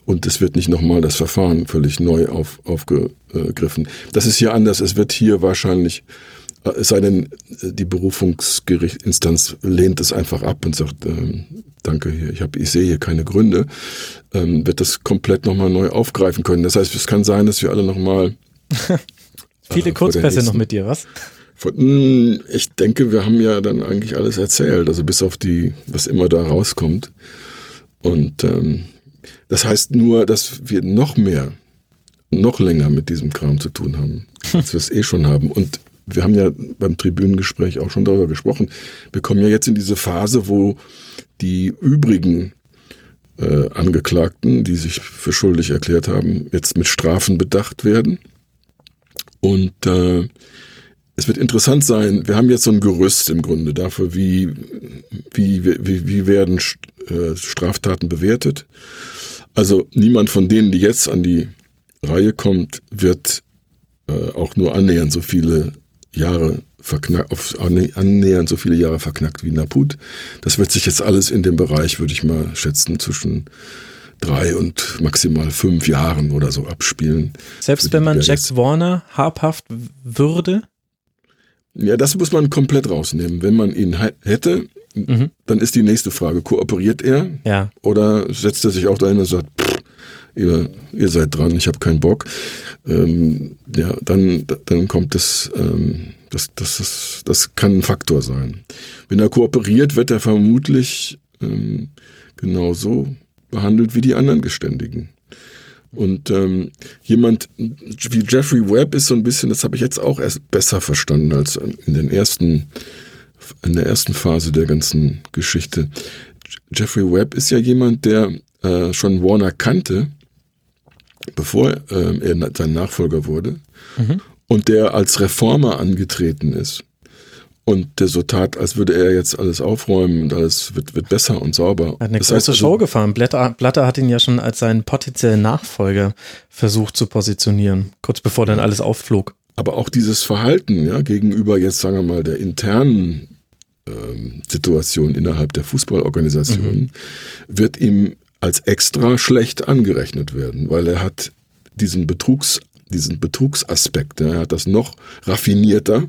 Und es wird nicht nochmal das Verfahren völlig neu auf, aufgegriffen. Das ist hier anders. Es wird hier wahrscheinlich, es sei denn, die Berufungsgerichtsinstanz lehnt es einfach ab und sagt, ähm, danke, ich, hab, ich sehe hier keine Gründe, ähm, wird das komplett nochmal neu aufgreifen können. Das heißt, es kann sein, dass wir alle nochmal Viele äh, Kurzpässe noch mit dir, was? Hm, ich denke, wir haben ja dann eigentlich alles erzählt, also bis auf die, was immer da rauskommt. Und ähm, das heißt nur, dass wir noch mehr, noch länger mit diesem Kram zu tun haben, als wir es eh schon haben. Und wir haben ja beim Tribünengespräch auch schon darüber gesprochen. Wir kommen ja jetzt in diese Phase, wo die übrigen äh, Angeklagten, die sich für schuldig erklärt haben, jetzt mit Strafen bedacht werden. Und äh, es wird interessant sein, wir haben jetzt so ein Gerüst im Grunde dafür, wie, wie, wie, wie werden äh, Straftaten bewertet. Also niemand von denen, die jetzt an die Reihe kommt, wird äh, auch nur annähernd so viele Jahre verknackt, auf annähernd so viele Jahre verknackt wie Naput. Das wird sich jetzt alles in dem Bereich, würde ich mal schätzen, zwischen drei und maximal fünf Jahren oder so abspielen. Selbst wenn man Jack Warner habhaft würde? Ja, das muss man komplett rausnehmen. Wenn man ihn hätte, mhm. dann ist die nächste Frage, kooperiert er? Ja. Oder setzt er sich auch dahin und sagt, pff, ihr, ihr seid dran, ich habe keinen Bock. Ähm, ja, dann, dann kommt das, ähm, Das, das, ist, das kann ein Faktor sein. Wenn er kooperiert, wird er vermutlich ähm, genauso behandelt wie die anderen Geständigen. Und ähm, jemand wie Jeffrey Webb ist so ein bisschen, das habe ich jetzt auch erst besser verstanden als in den ersten, in der ersten Phase der ganzen Geschichte. Jeffrey Webb ist ja jemand, der äh, schon Warner kannte, bevor äh, er sein Nachfolger wurde, mhm. und der als Reformer angetreten ist und der so tat, als würde er jetzt alles aufräumen und alles wird, wird besser und sauber. Er hat eine das große also, Show gefahren. Blatter, Blatter hat ihn ja schon als seinen potenziellen Nachfolger versucht zu positionieren, kurz bevor dann alles aufflog. Aber auch dieses Verhalten ja, gegenüber jetzt, sagen wir mal, der internen ähm, Situation innerhalb der Fußballorganisation mhm. wird ihm als extra schlecht angerechnet werden, weil er hat diesen Betrugs, diesen Betrugsaspekt, ja, er hat das noch raffinierter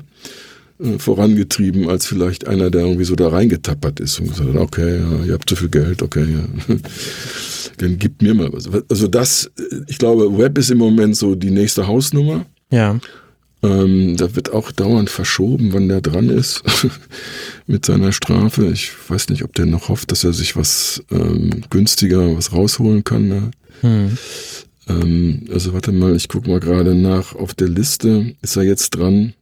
äh, vorangetrieben als vielleicht einer, der irgendwie so da reingetappert ist und gesagt hat, okay, ja, ihr habt zu viel Geld, okay, ja. dann gibt mir mal was. Also das, äh, ich glaube, Web ist im Moment so die nächste Hausnummer. Ja. Ähm, da wird auch dauernd verschoben, wann der dran ist mit seiner Strafe. Ich weiß nicht, ob der noch hofft, dass er sich was ähm, günstiger was rausholen kann. Ne? Hm. Ähm, also warte mal, ich gucke mal gerade nach. Auf der Liste ist er jetzt dran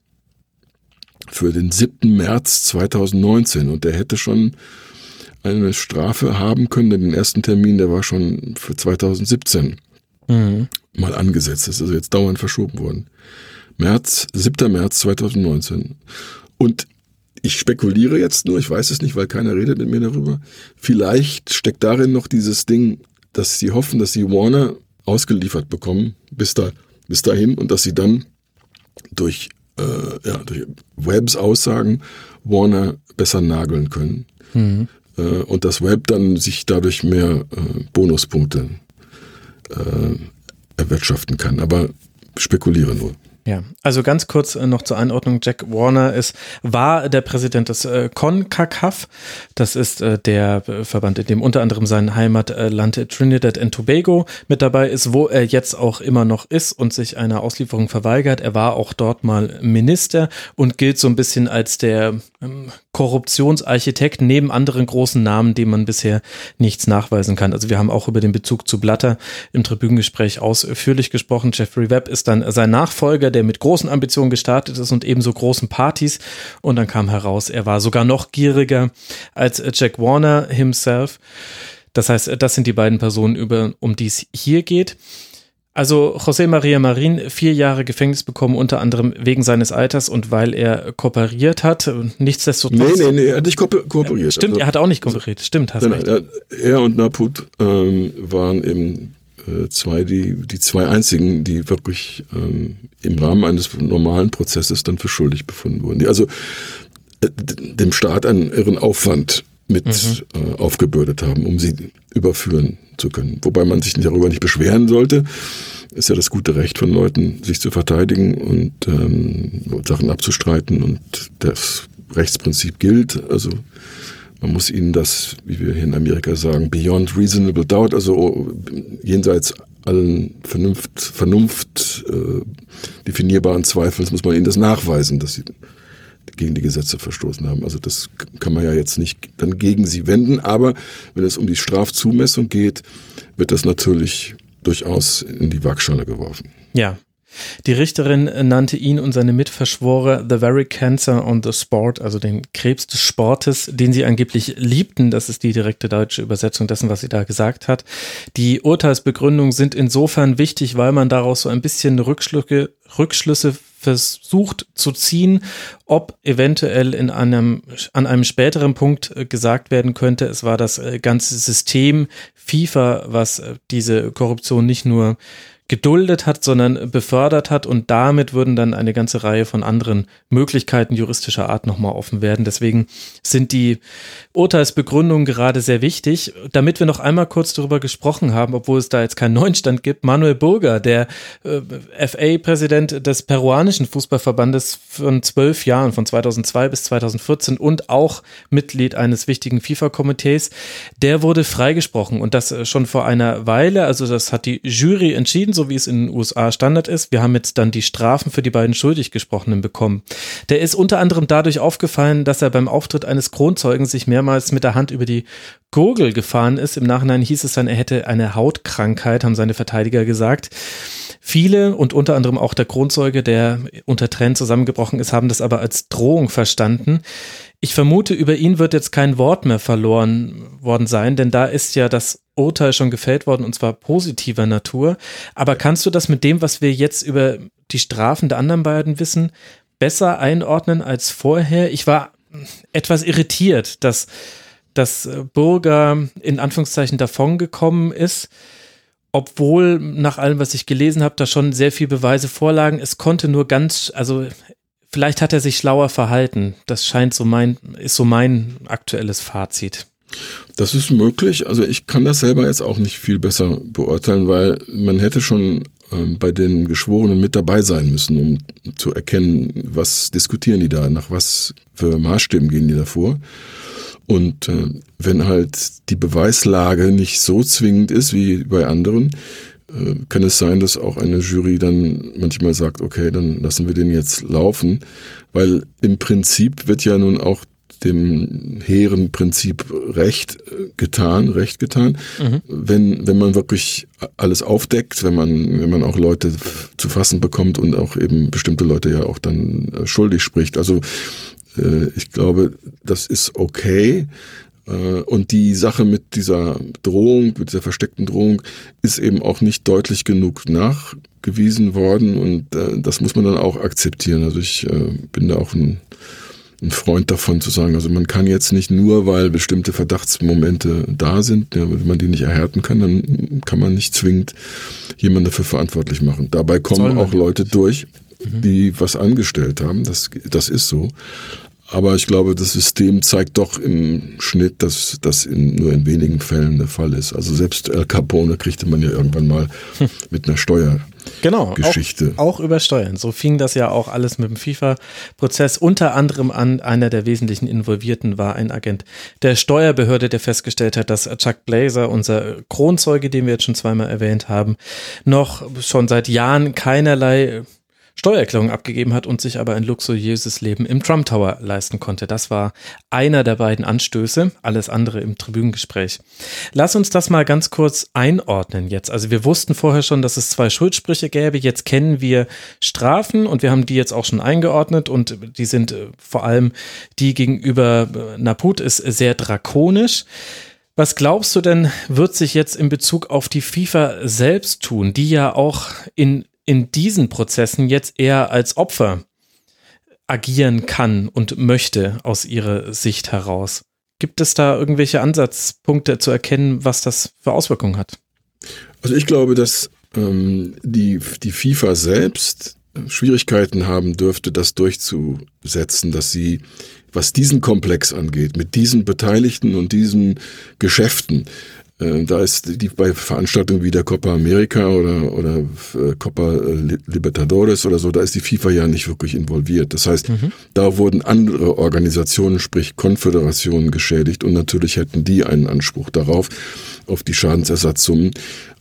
für den 7. März 2019 und der hätte schon eine Strafe haben können, denn den ersten Termin, der war schon für 2017 mhm. mal angesetzt. Das ist also jetzt dauernd verschoben worden. März, 7. März 2019. Und ich spekuliere jetzt nur, ich weiß es nicht, weil keiner redet mit mir darüber. Vielleicht steckt darin noch dieses Ding, dass sie hoffen, dass sie Warner ausgeliefert bekommen bis da, bis dahin und dass sie dann durch äh, ja, durch Webs Aussagen Warner besser nageln können. Mhm. Äh, und das Web dann sich dadurch mehr äh, Bonuspunkte äh, erwirtschaften kann. Aber spekuliere nur. Ja, also ganz kurz äh, noch zur Einordnung. Jack Warner ist, war der Präsident des äh, CONCACAF. Das ist äh, der äh, Verband, in dem unter anderem sein Heimatland Trinidad and Tobago mit dabei ist, wo er jetzt auch immer noch ist und sich einer Auslieferung verweigert. Er war auch dort mal Minister und gilt so ein bisschen als der ähm, Korruptionsarchitekt neben anderen großen Namen, dem man bisher nichts nachweisen kann. Also wir haben auch über den Bezug zu Blatter im Tribünengespräch ausführlich gesprochen. Jeffrey Webb ist dann sein Nachfolger, der mit großen Ambitionen gestartet ist und ebenso großen Partys. Und dann kam heraus, er war sogar noch gieriger als Jack Warner himself. Das heißt, das sind die beiden Personen, über, um die es hier geht. Also José María Marín vier Jahre Gefängnis bekommen, unter anderem wegen seines Alters und weil er kooperiert hat. Nichtsdestotrotz. Nee, nee, nee, er hat nicht ko kooperiert. Stimmt, also, er hat auch nicht kooperiert. Stimmt, hast nein, recht. Nein, er und Naput ähm, waren eben äh, zwei, die, die zwei einzigen, die wirklich ähm, im Rahmen eines normalen Prozesses dann für schuldig befunden wurden. Die also äh, dem Staat einen irren Aufwand mit mhm. äh, aufgebürdet haben, um sie überführen zu können. Wobei man sich darüber nicht beschweren sollte. Ist ja das gute Recht von Leuten, sich zu verteidigen und ähm, Sachen abzustreiten und das Rechtsprinzip gilt. Also man muss ihnen das, wie wir hier in Amerika sagen, beyond reasonable doubt, also jenseits allen Vernunft, Vernunft äh, definierbaren Zweifels muss man ihnen das nachweisen, dass sie gegen die Gesetze verstoßen haben. Also das kann man ja jetzt nicht dann gegen sie wenden, aber wenn es um die Strafzumessung geht, wird das natürlich durchaus in die Waagschale geworfen. Ja. Die Richterin nannte ihn und seine Mitverschwore The Very Cancer on the Sport, also den Krebs des Sportes, den sie angeblich liebten. Das ist die direkte deutsche Übersetzung dessen, was sie da gesagt hat. Die Urteilsbegründungen sind insofern wichtig, weil man daraus so ein bisschen Rückschlüsse, Rückschlüsse versucht zu ziehen, ob eventuell in einem, an einem späteren Punkt äh, gesagt werden könnte, es war das äh, ganze System FIFA, was äh, diese Korruption nicht nur geduldet hat, sondern befördert hat und damit würden dann eine ganze Reihe von anderen Möglichkeiten juristischer Art nochmal offen werden. Deswegen sind die Urteilsbegründungen gerade sehr wichtig. Damit wir noch einmal kurz darüber gesprochen haben, obwohl es da jetzt keinen neuen Stand gibt, Manuel Burger, der äh, FA-Präsident des peruanischen Fußballverbandes von zwölf Jahren, von 2002 bis 2014 und auch Mitglied eines wichtigen FIFA-Komitees, der wurde freigesprochen und das äh, schon vor einer Weile. Also das hat die Jury entschieden so wie es in den USA Standard ist. Wir haben jetzt dann die Strafen für die beiden schuldig gesprochenen bekommen. Der ist unter anderem dadurch aufgefallen, dass er beim Auftritt eines Kronzeugen sich mehrmals mit der Hand über die Gurgel gefahren ist. Im Nachhinein hieß es dann, er hätte eine Hautkrankheit, haben seine Verteidiger gesagt. Viele und unter anderem auch der Kronzeuge, der unter Tränen zusammengebrochen ist, haben das aber als Drohung verstanden. Ich vermute, über ihn wird jetzt kein Wort mehr verloren worden sein, denn da ist ja das Urteil schon gefällt worden und zwar positiver Natur. Aber kannst du das mit dem, was wir jetzt über die Strafen der anderen beiden wissen, besser einordnen als vorher? Ich war etwas irritiert, dass dass Burger in Anführungszeichen davongekommen ist obwohl nach allem, was ich gelesen habe, da schon sehr viel Beweise vorlagen. Es konnte nur ganz, also vielleicht hat er sich schlauer verhalten. Das scheint so mein, ist so mein aktuelles Fazit. Das ist möglich. Also ich kann das selber jetzt auch nicht viel besser beurteilen, weil man hätte schon ähm, bei den Geschworenen mit dabei sein müssen, um zu erkennen, was diskutieren die da, nach was für Maßstäben gehen die davor. Und äh, wenn halt die Beweislage nicht so zwingend ist wie bei anderen, äh, kann es sein, dass auch eine Jury dann manchmal sagt, okay, dann lassen wir den jetzt laufen, weil im Prinzip wird ja nun auch dem hehren Prinzip Recht äh, getan, Recht getan. Mhm. Wenn, wenn man wirklich alles aufdeckt, wenn man, wenn man auch Leute zu fassen bekommt und auch eben bestimmte Leute ja auch dann äh, schuldig spricht. Also ich glaube, das ist okay. Äh, und die Sache mit dieser Drohung, mit dieser versteckten Drohung, ist eben auch nicht deutlich genug nachgewiesen worden und äh, das muss man dann auch akzeptieren. Also ich bin da auch ein, ein Freund davon zu sagen, also man kann jetzt nicht nur, weil bestimmte Verdachtsmomente da sind, ja, wenn man die nicht erhärten kann, dann kann man nicht zwingend jemanden dafür verantwortlich machen. Dabei kommen auch Leute durch, mhm. die was angestellt haben. Das, das ist so. Aber ich glaube, das System zeigt doch im Schnitt, dass das in, nur in wenigen Fällen der Fall ist. Also selbst El Capone kriegte man ja irgendwann mal mit einer Steuer. Genau, Geschichte. Auch, auch über Steuern. So fing das ja auch alles mit dem FIFA-Prozess unter anderem an. Einer der wesentlichen Involvierten war ein Agent der Steuerbehörde, der festgestellt hat, dass Chuck Blazer, unser Kronzeuge, den wir jetzt schon zweimal erwähnt haben, noch schon seit Jahren keinerlei Steuererklärung abgegeben hat und sich aber ein luxuriöses Leben im Trump Tower leisten konnte. Das war einer der beiden Anstöße, alles andere im Tribünengespräch. Lass uns das mal ganz kurz einordnen jetzt. Also wir wussten vorher schon, dass es zwei Schuldsprüche gäbe. Jetzt kennen wir Strafen und wir haben die jetzt auch schon eingeordnet und die sind äh, vor allem die gegenüber äh, Naput ist sehr drakonisch. Was glaubst du denn, wird sich jetzt in Bezug auf die FIFA selbst tun, die ja auch in in diesen Prozessen jetzt eher als Opfer agieren kann und möchte aus ihrer Sicht heraus. Gibt es da irgendwelche Ansatzpunkte zu erkennen, was das für Auswirkungen hat? Also ich glaube, dass ähm, die, die FIFA selbst Schwierigkeiten haben dürfte, das durchzusetzen, dass sie, was diesen Komplex angeht, mit diesen Beteiligten und diesen Geschäften, äh, da ist die bei Veranstaltungen wie der Copa America oder, oder äh, Copa äh, Libertadores oder so, da ist die FIFA ja nicht wirklich involviert. Das heißt, mhm. da wurden andere Organisationen, sprich Konföderationen geschädigt und natürlich hätten die einen Anspruch darauf, auf die Schadensersatzsummen.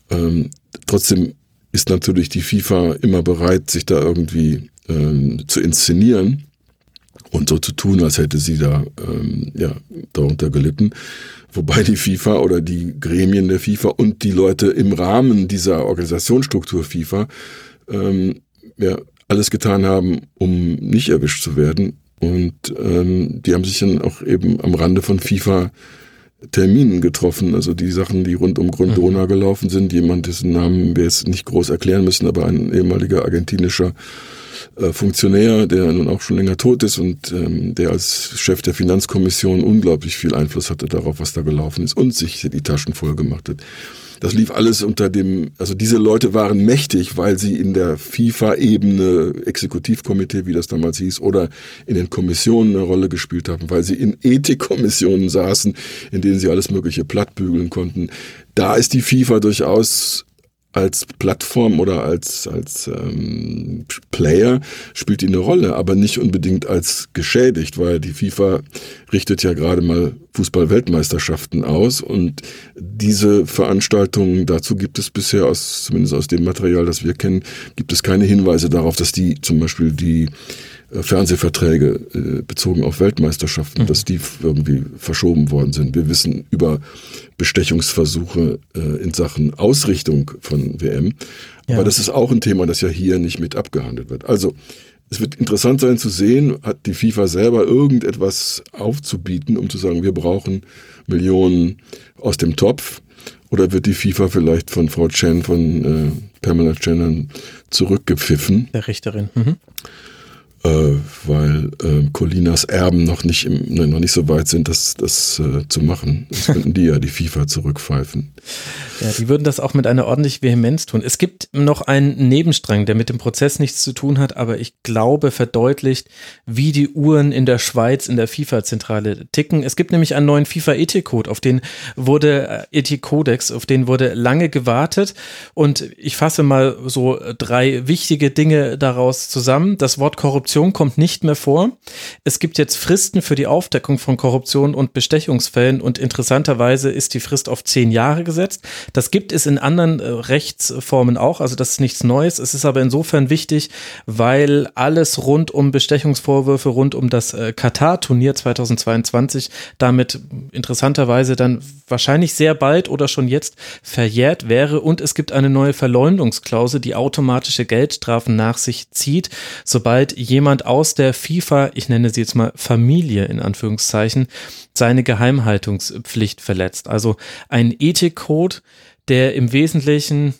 Ähm, trotzdem ist natürlich die FIFA immer bereit, sich da irgendwie ähm, zu inszenieren und so zu tun, als hätte sie da ähm, ja, darunter gelitten. Wobei die FIFA oder die Gremien der FIFA und die Leute im Rahmen dieser Organisationsstruktur FIFA ähm, ja, alles getan haben, um nicht erwischt zu werden. Und ähm, die haben sich dann auch eben am Rande von FIFA Terminen getroffen, also die Sachen, die rund um Grundona mhm. gelaufen sind. Jemand, dessen Namen wir jetzt nicht groß erklären müssen, aber ein ehemaliger argentinischer äh, Funktionär, der nun auch schon länger tot ist und ähm, der als Chef der Finanzkommission unglaublich viel Einfluss hatte darauf, was da gelaufen ist und sich die Taschen voll gemacht hat. Das lief alles unter dem, also diese Leute waren mächtig, weil sie in der FIFA-Ebene, Exekutivkomitee, wie das damals hieß, oder in den Kommissionen eine Rolle gespielt haben, weil sie in Ethikkommissionen saßen, in denen sie alles Mögliche plattbügeln konnten. Da ist die FIFA durchaus als Plattform oder als, als ähm, Player spielt die eine Rolle, aber nicht unbedingt als geschädigt, weil die FIFA richtet ja gerade mal Fußball-Weltmeisterschaften aus. Und diese Veranstaltungen, dazu gibt es bisher aus, zumindest aus dem Material, das wir kennen, gibt es keine Hinweise darauf, dass die zum Beispiel die äh, Fernsehverträge äh, bezogen auf Weltmeisterschaften, mhm. dass die irgendwie verschoben worden sind. Wir wissen über Bestechungsversuche äh, in Sachen Ausrichtung von WM. Aber ja. das ist auch ein Thema, das ja hier nicht mit abgehandelt wird. Also es wird interessant sein zu sehen, hat die FIFA selber irgendetwas aufzubieten, um zu sagen, wir brauchen Millionen aus dem Topf. Oder wird die FIFA vielleicht von Frau Chen, von äh, Pamela Chen zurückgepfiffen? Der Richterin. Mhm äh, weil äh, Colinas Erben noch nicht im, ne, noch nicht so weit sind, das, das äh, zu machen. Das könnten die ja die FIFA zurückpfeifen. Ja, die würden das auch mit einer ordentlichen Vehemenz tun. Es gibt noch einen Nebenstrang, der mit dem Prozess nichts zu tun hat, aber ich glaube verdeutlicht, wie die Uhren in der Schweiz in der FIFA-Zentrale ticken. Es gibt nämlich einen neuen FIFA-Ethik-Code, auf den wurde äh, Ethik-Kodex, auf den wurde lange gewartet und ich fasse mal so drei wichtige Dinge daraus zusammen. Das Wort Korruption kommt nicht mehr vor. Es gibt jetzt Fristen für die Aufdeckung von Korruption und Bestechungsfällen und interessanterweise ist die Frist auf zehn Jahre gesetzt. Das gibt es in anderen äh, Rechtsformen auch, also das ist nichts Neues. Es ist aber insofern wichtig, weil alles rund um Bestechungsvorwürfe, rund um das äh, Katar-Turnier 2022 damit interessanterweise dann wahrscheinlich sehr bald oder schon jetzt verjährt wäre und es gibt eine neue Verleumdungsklausel, die automatische Geldstrafen nach sich zieht, sobald jemand aus der FIFA, ich nenne sie jetzt mal Familie in Anführungszeichen, seine Geheimhaltungspflicht verletzt. Also ein Ethikcode, der im Wesentlichen,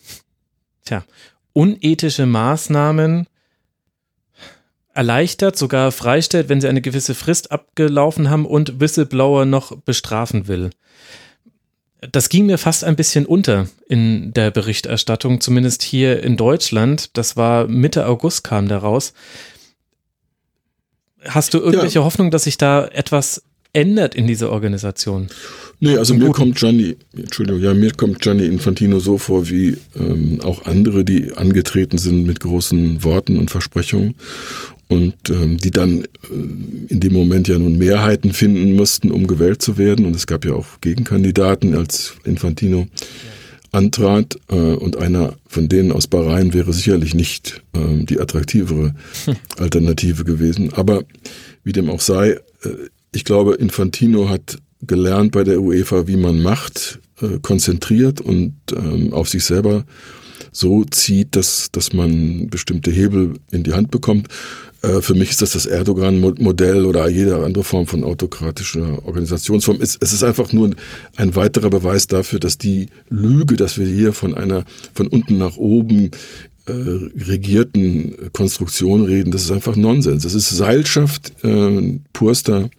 tja, unethische Maßnahmen erleichtert, sogar freistellt, wenn sie eine gewisse Frist abgelaufen haben und Whistleblower noch bestrafen will. Das ging mir fast ein bisschen unter in der Berichterstattung, zumindest hier in Deutschland. Das war Mitte August kam der raus. Hast du irgendwelche ja. Hoffnung, dass sich da etwas ändert in dieser Organisation? Nee, also mir kommt Gianni, Entschuldigung, ja, mir kommt Gianni Infantino so vor wie ähm, auch andere, die angetreten sind mit großen Worten und Versprechungen und ähm, die dann äh, in dem Moment ja nun Mehrheiten finden mussten, um gewählt zu werden. Und es gab ja auch Gegenkandidaten, als Infantino ja. Antrat. Äh, und einer von denen aus Bahrain wäre sicherlich nicht äh, die attraktivere hm. Alternative gewesen. Aber wie dem auch sei, äh, ich glaube, Infantino hat gelernt bei der UEFA, wie man macht, äh, konzentriert und ähm, auf sich selber so zieht, dass, dass man bestimmte Hebel in die Hand bekommt. Äh, für mich ist das das Erdogan-Modell oder jede andere Form von autokratischer Organisationsform. Es, ist einfach nur ein weiterer Beweis dafür, dass die Lüge, dass wir hier von einer von unten nach oben äh, regierten Konstruktion reden, das ist einfach Nonsens. Das ist Seilschaft äh, purster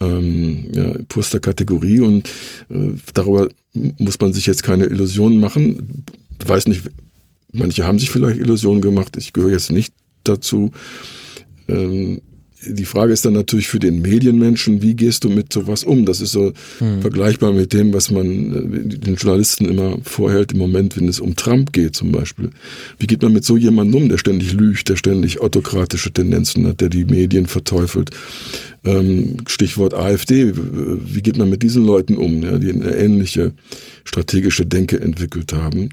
ähm, ja, purster Kategorie und äh, darüber muss man sich jetzt keine Illusionen machen. Ich weiß nicht, manche haben sich vielleicht Illusionen gemacht, ich gehöre jetzt nicht dazu. Ähm, die Frage ist dann natürlich für den Medienmenschen, wie gehst du mit sowas um? Das ist so hm. vergleichbar mit dem, was man äh, den Journalisten immer vorhält im Moment, wenn es um Trump geht zum Beispiel. Wie geht man mit so jemandem um, der ständig lügt, der ständig autokratische Tendenzen hat, der die Medien verteufelt? Ähm, Stichwort AfD, wie geht man mit diesen Leuten um, ja, die eine ähnliche strategische Denke entwickelt haben?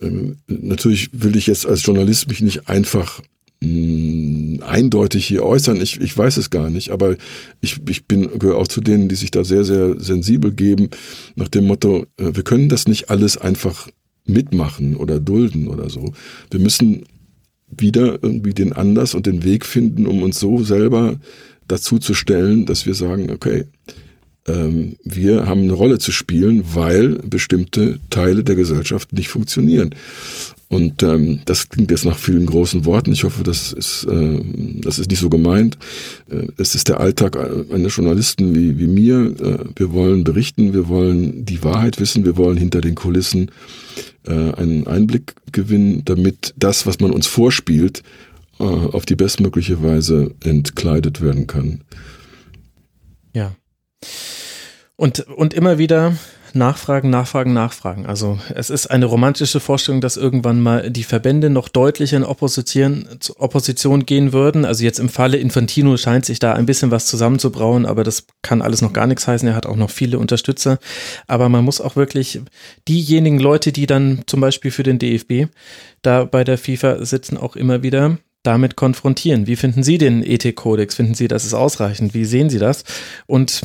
Ähm, natürlich will ich jetzt als Journalist mich nicht einfach mh, eindeutig hier äußern. Ich, ich weiß es gar nicht, aber ich, ich bin gehöre auch zu denen, die sich da sehr, sehr sensibel geben, nach dem Motto, äh, wir können das nicht alles einfach mitmachen oder dulden oder so. Wir müssen wieder irgendwie den Anlass und den Weg finden, um uns so selber dazu zu stellen, dass wir sagen, okay, wir haben eine Rolle zu spielen, weil bestimmte Teile der Gesellschaft nicht funktionieren. Und ähm, das klingt jetzt nach vielen großen Worten. Ich hoffe, das ist, äh, das ist nicht so gemeint. Äh, es ist der Alltag eines Journalisten wie, wie mir. Äh, wir wollen berichten, wir wollen die Wahrheit wissen, wir wollen hinter den Kulissen äh, einen Einblick gewinnen, damit das, was man uns vorspielt, äh, auf die bestmögliche Weise entkleidet werden kann. Ja. Und, und immer wieder Nachfragen, Nachfragen, Nachfragen. Also es ist eine romantische Vorstellung, dass irgendwann mal die Verbände noch deutlicher in Opposition, Opposition gehen würden. Also jetzt im Falle Infantino scheint sich da ein bisschen was zusammenzubrauen, aber das kann alles noch gar nichts heißen. Er hat auch noch viele Unterstützer. Aber man muss auch wirklich diejenigen Leute, die dann zum Beispiel für den DFB da bei der FIFA sitzen, auch immer wieder damit konfrontieren. Wie finden Sie den Ethikkodex? Finden Sie, das ist ausreichend? Wie sehen Sie das? Und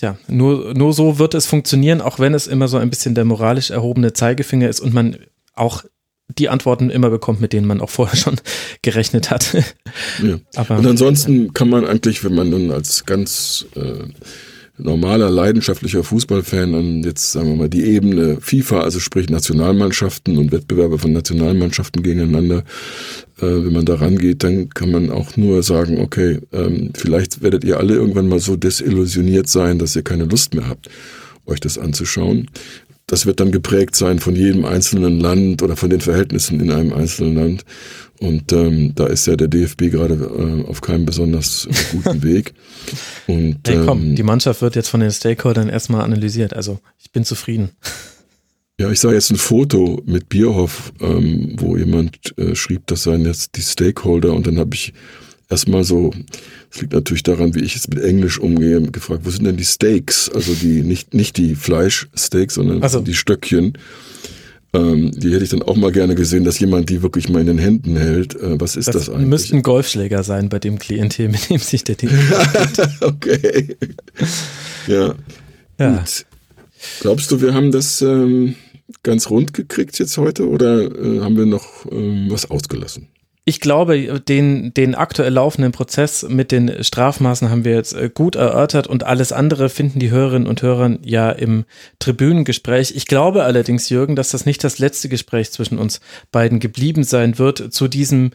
ja, nur, nur so wird es funktionieren, auch wenn es immer so ein bisschen der moralisch erhobene Zeigefinger ist und man auch die Antworten immer bekommt, mit denen man auch vorher schon gerechnet hat. Ja. Aber, und ansonsten kann man eigentlich, wenn man nun als ganz äh, normaler, leidenschaftlicher Fußballfan an jetzt, sagen wir mal, die Ebene FIFA, also sprich Nationalmannschaften und Wettbewerbe von Nationalmannschaften gegeneinander, wenn man da rangeht, dann kann man auch nur sagen, okay, ähm, vielleicht werdet ihr alle irgendwann mal so desillusioniert sein, dass ihr keine Lust mehr habt, euch das anzuschauen. Das wird dann geprägt sein von jedem einzelnen Land oder von den Verhältnissen in einem einzelnen Land. Und ähm, da ist ja der DFB gerade äh, auf keinem besonders guten Weg. Und, hey, komm, ähm, die Mannschaft wird jetzt von den Stakeholdern erstmal analysiert. Also ich bin zufrieden. Ja, ich sah jetzt ein Foto mit Bierhoff, ähm, wo jemand äh, schrieb, das seien jetzt die Stakeholder. Und dann habe ich erstmal so, das liegt natürlich daran, wie ich jetzt mit Englisch umgehe, gefragt, wo sind denn die Steaks? Also die, nicht, nicht die Fleischsteaks, sondern so. die Stöckchen. Ähm, die hätte ich dann auch mal gerne gesehen, dass jemand die wirklich mal in den Händen hält. Äh, was ist das, das eigentlich? müssten Golfschläger sein bei dem Klientel, mit dem sich der Titel Okay. Ja. ja. Gut. Glaubst du, wir haben das ähm, ganz rund gekriegt jetzt heute oder äh, haben wir noch ähm, was ausgelassen? Ich glaube, den, den aktuell laufenden Prozess mit den Strafmaßen haben wir jetzt äh, gut erörtert und alles andere finden die Hörerinnen und Hörer ja im Tribünengespräch. Ich glaube allerdings, Jürgen, dass das nicht das letzte Gespräch zwischen uns beiden geblieben sein wird zu diesem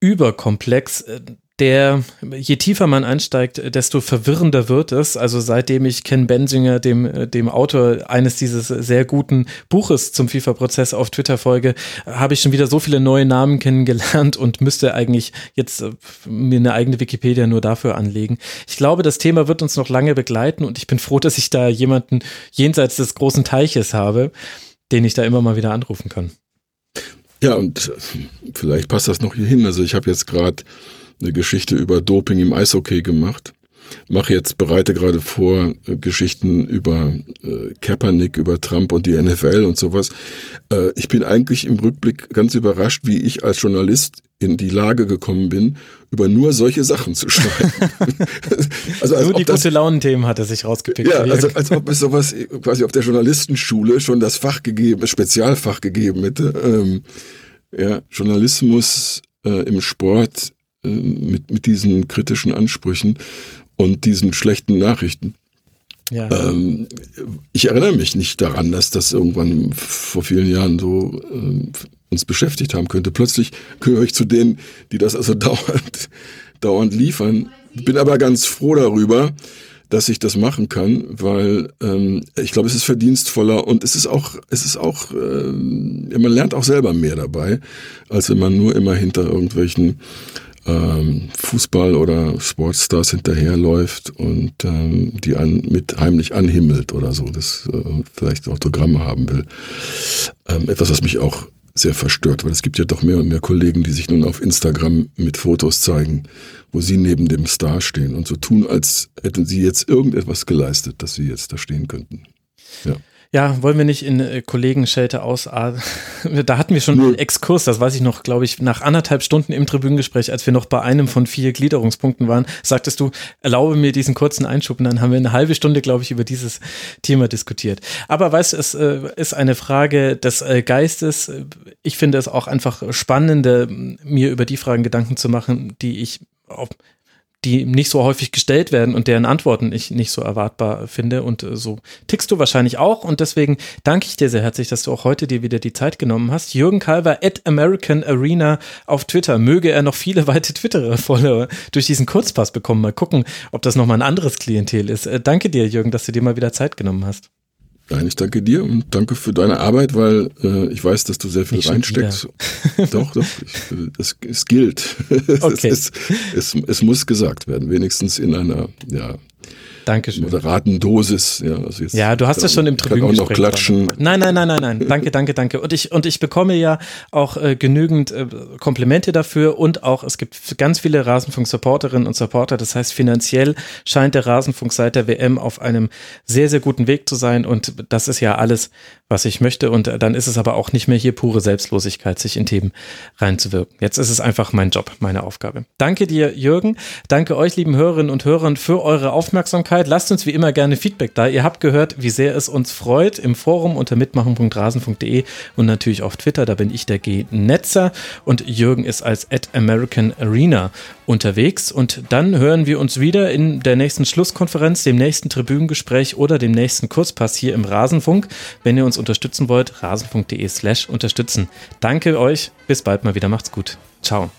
Überkomplex, äh, der, je tiefer man einsteigt, desto verwirrender wird es. Also seitdem ich Ken Bensinger, dem, dem Autor eines dieses sehr guten Buches zum FIFA-Prozess auf Twitter folge, habe ich schon wieder so viele neue Namen kennengelernt und müsste eigentlich jetzt äh, mir eine eigene Wikipedia nur dafür anlegen. Ich glaube, das Thema wird uns noch lange begleiten und ich bin froh, dass ich da jemanden jenseits des großen Teiches habe, den ich da immer mal wieder anrufen kann. Ja, und vielleicht passt das noch hier hin. Also ich habe jetzt gerade eine Geschichte über Doping im Eishockey gemacht. Mache jetzt, bereite gerade vor äh, Geschichten über äh, Kaepernick, über Trump und die NFL und sowas. Äh, ich bin eigentlich im Rückblick ganz überrascht, wie ich als Journalist in die Lage gekommen bin, über nur solche Sachen zu schreiben. also als nur die das, gute Launenthemen hat er sich rausgepickt. Ja, also als ob es sowas quasi auf der Journalistenschule schon das Fach gegeben, das Spezialfach gegeben hätte. Ähm, ja, Journalismus äh, im Sport mit, mit diesen kritischen Ansprüchen und diesen schlechten Nachrichten. Ja. Ähm, ich erinnere mich nicht daran, dass das irgendwann vor vielen Jahren so äh, uns beschäftigt haben könnte. Plötzlich gehöre ich zu denen, die das also dauernd, dauernd liefern. Bin aber ganz froh darüber, dass ich das machen kann, weil ähm, ich glaube, es ist verdienstvoller und es ist auch, es ist auch, ähm, man lernt auch selber mehr dabei, als wenn man nur immer hinter irgendwelchen ähm, Fußball- oder Sportstars hinterherläuft und ähm, die an, mit heimlich anhimmelt oder so, das äh, vielleicht Autogramme haben will. Ähm, etwas, was mich auch sehr verstört, weil es gibt ja doch mehr und mehr Kollegen, die sich nun auf Instagram mit Fotos zeigen, wo sie neben dem Star stehen und so tun, als hätten sie jetzt irgendetwas geleistet, dass sie jetzt da stehen könnten. Ja. Ja, wollen wir nicht in äh, Kollegenschelte aus. da hatten wir schon einen Exkurs, das weiß ich noch, glaube ich, nach anderthalb Stunden im Tribünengespräch, als wir noch bei einem von vier Gliederungspunkten waren, sagtest du, erlaube mir diesen kurzen Einschub und dann haben wir eine halbe Stunde, glaube ich, über dieses Thema diskutiert. Aber weißt du, es äh, ist eine Frage des äh, Geistes. Ich finde es auch einfach spannender, mir über die Fragen Gedanken zu machen, die ich auf die nicht so häufig gestellt werden und deren Antworten ich nicht so erwartbar finde. Und äh, so tickst du wahrscheinlich auch. Und deswegen danke ich dir sehr herzlich, dass du auch heute dir wieder die Zeit genommen hast. Jürgen Kalver at American Arena auf Twitter. Möge er noch viele weite Twitter-Follower durch diesen Kurzpass bekommen. Mal gucken, ob das nochmal ein anderes Klientel ist. Äh, danke dir, Jürgen, dass du dir mal wieder Zeit genommen hast. Nein, ich danke dir und danke für deine Arbeit, weil äh, ich weiß, dass du sehr viel ich reinsteckst. doch, doch, ich, es, es gilt. Okay. es, es, es, es muss gesagt werden, wenigstens in einer ja, Dankeschön. moderaten Dosis. Ja, also jetzt, ja du hast es schon im Tribünengespräch. auch noch klatschen. Nein, nein, nein, nein, nein. Danke, danke, danke. Und ich, und ich bekomme ja auch äh, genügend äh, Komplimente dafür und auch, es gibt ganz viele Rasenfunk-Supporterinnen und Supporter. Das heißt, finanziell scheint der Rasenfunk seit der WM auf einem sehr, sehr guten Weg zu sein. Und das ist ja alles, was ich möchte. Und dann ist es aber auch nicht mehr hier pure Selbstlosigkeit, sich in Themen reinzuwirken. Jetzt ist es einfach mein Job, meine Aufgabe. Danke dir, Jürgen. Danke euch, lieben Hörerinnen und Hörern, für eure Aufmerksamkeit. Lasst uns wie immer gerne Feedback da. Ihr habt gehört, wie sehr es uns freut im Forum unter mitmachen.rasen.de und natürlich auf Twitter. Da bin ich der G-Netzer und Jürgen ist als at American Arena unterwegs. Und dann hören wir uns wieder in der nächsten Schlusskonferenz, dem nächsten Tribünengespräch oder dem nächsten Kurzpass hier im Rasenfunk. Wenn ihr uns unterstützen wollt, rasenfunk.de slash unterstützen. Danke euch. Bis bald mal wieder. Macht's gut. Ciao.